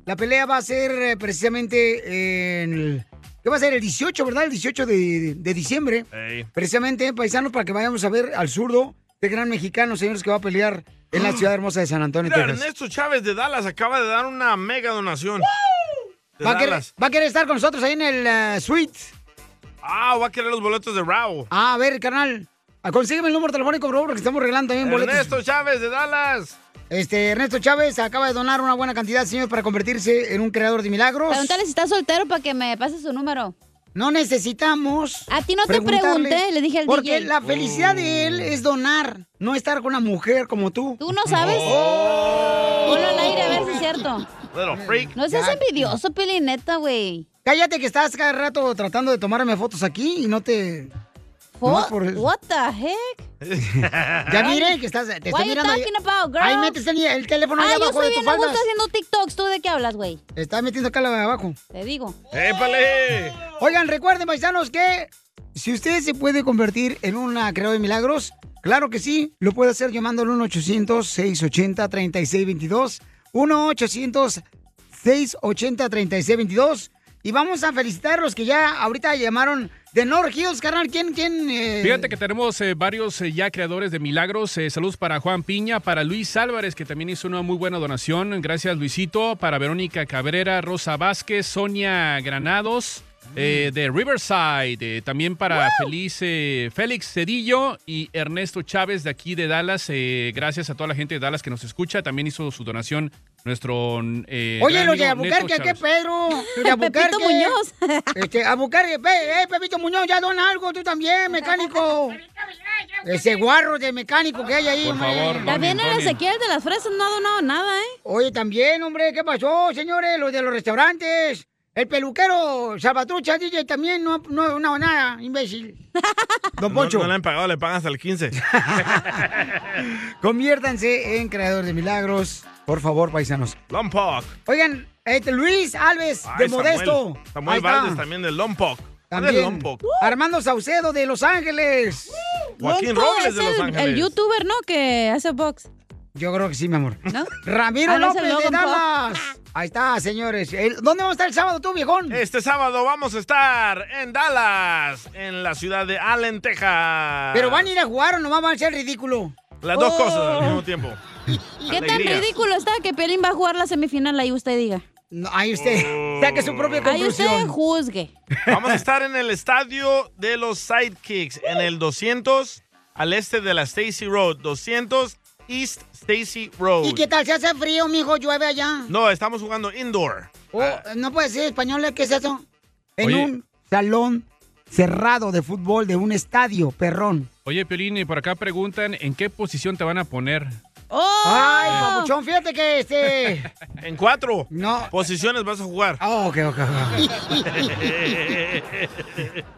La pelea va a ser eh, precisamente en el... ¿Qué va a ser? El 18, ¿verdad? El 18 de, de diciembre. Precisamente, paisanos, para que vayamos a ver al zurdo, de gran mexicano, señores, que va a pelear en la ciudad hermosa de San Antonio, Mira, Texas. Ernesto Chávez de Dallas acaba de dar una mega donación. Va a, querer, va a querer estar con nosotros ahí en el eh, suite. Ah, va a querer los boletos de Raúl. Ah, a ver, carnal. ah, Consígueme el número telefónico, favor, porque estamos regalando también boletos. Ernesto Chávez de Dallas. Este, Ernesto Chávez acaba de donar una buena cantidad, señor, para convertirse en un creador de milagros. Pregúntale si está soltero para que me pase su número. No necesitamos. A ti no te pregunté, le dije al Porque DJ. la felicidad de él es donar, no estar con una mujer como tú. ¿Tú no sabes? Oh. Ponlo al aire a ver si es cierto. Little freak. No seas Ya. envidioso, Pilineta, güey. Cállate que estás cada rato tratando de tomarme fotos aquí y no te... por- What the heck? Ya mire que estás... Te you mirando ahí. talking about, girl? Ahí metes el, el teléfono ahí Ah, abajo de tu falda. haciendo TikToks. ¿Tú de qué hablas, güey? Estás metiendo acá la de abajo. Te digo. ¡Épale! Oigan, recuerden, paisanos, que si usted se puede convertir en una creadora de milagros, claro que sí, lo puede hacer llamando al 1-800-680-3622. 1-800-680-3622. Y vamos a felicitar a los que ya ahorita llamaron de North Hills, carnal. ¿Quién, quién? eh? Fíjate que tenemos eh, varios eh, ya creadores de milagros. Eh, saludos para Juan Piña, para Luis Álvarez, que también hizo una muy buena donación. Gracias, Luisito. Para Verónica Cabrera, Rosa Vázquez, Sonia Granados. eh, de Riverside, eh, también para Feliz, eh, Félix Cedillo y Ernesto Chávez de aquí de Dallas. gracias a toda la gente de Dallas que nos escucha. También hizo su donación nuestro. eh, Oye, los de Albuquerque, ¿qué. Pedro? Los de Albuquerque. Pepito Muñoz. Este, Albuquerque, pe- eh, Pepito Muñoz, ya dona algo, tú también, mecánico. Ese guarro de mecánico que hay ahí, Por hombre. favor, También el Ezequiel de las fresas no ha donado nada, ¿eh? Oye, también, hombre, ¿qué pasó, señores? Los de los restaurantes. El peluquero Salvatrucha DJ también no, no, no, nada, imbécil. Don No, Poncho, no le han pagado, le pagan hasta el 15. conviértanse en creadores de milagros, por favor, paisanos. Lompoc. Oigan, este, Luis Alves, de Modesto. Samuel, Samuel. Valdés también del Lompoc. ¿Cuál es También. Lompoc? Armando Saucedo de Los Ángeles. Joaquín Robles es de Los el, Ángeles. El youtuber, ¿no? Que hace box. Yo creo que sí, mi amor. ¿No? Ramiro Ah, no, López de. Dallas. Ahí está, señores. El- ¿Dónde vamos a estar el sábado tú, viejón? Este sábado vamos a estar en Dallas, en la ciudad de Allen, Texas. ¿Pero van a ir a jugar o nomás van a ser ridículo? Las dos Oh. cosas al mismo tiempo. ¿Qué tan ridículo está que Pelín va a jugar la semifinal? Ahí usted diga. ahí usted saque su propia Ahí usted conclusión. juzgue. Vamos a estar en el estadio de los Sidekicks, en el 200 al este de la Stacy Road. 200 East Stacy Road. ¿Y qué tal? ¿Se hace frío, mijo? ¿Llueve allá? No, estamos jugando indoor. Oh, no puede ser español, ¿qué es eso? En Oye. un salón cerrado de fútbol de un estadio, perrón. Oye, Piolín, y por acá preguntan en qué posición te van a poner. ¡Oh! Ay, papuchón, fíjate que este... En cuatro No. posiciones vas a jugar. Oh, ok, ok,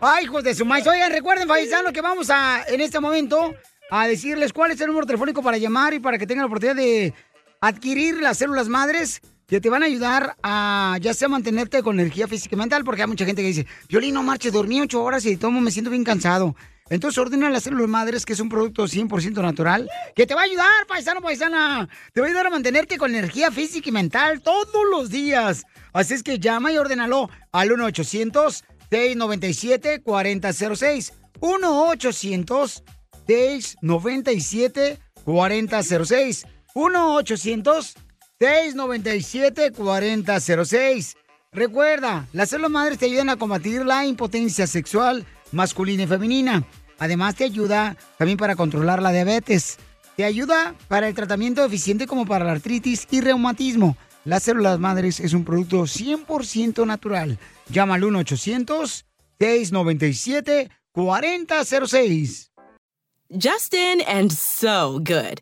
Ay, hijos de su maíz. Oigan, recuerden, paisanos, que vamos a, en este momento, a decirles cuál es el número telefónico para llamar y para que tengan la oportunidad de adquirir las células madres que te van a ayudar a ya sea mantenerte con energía física y mental, porque hay mucha gente que dice, Violín, no marches, dormí ocho horas y tomo, me siento bien cansado. Entonces ordena las células madres, que es un producto 100% natural, que te va a ayudar, paisano, paisana. Te va a ayudar a mantenerte con energía física y mental todos los días. Así es que llama y ordénalo al 1-800-697-4006. 1-800-697-4006. 1-800-697-4006. Recuerda, las células madres te ayudan a combatir la impotencia sexual masculina y femenina. Además te ayuda también para controlar la diabetes. Te ayuda para el tratamiento eficiente como para la artritis y reumatismo. Las células madres es un producto 100% natural. Llama al 1-800-697-4006. Justin and so good.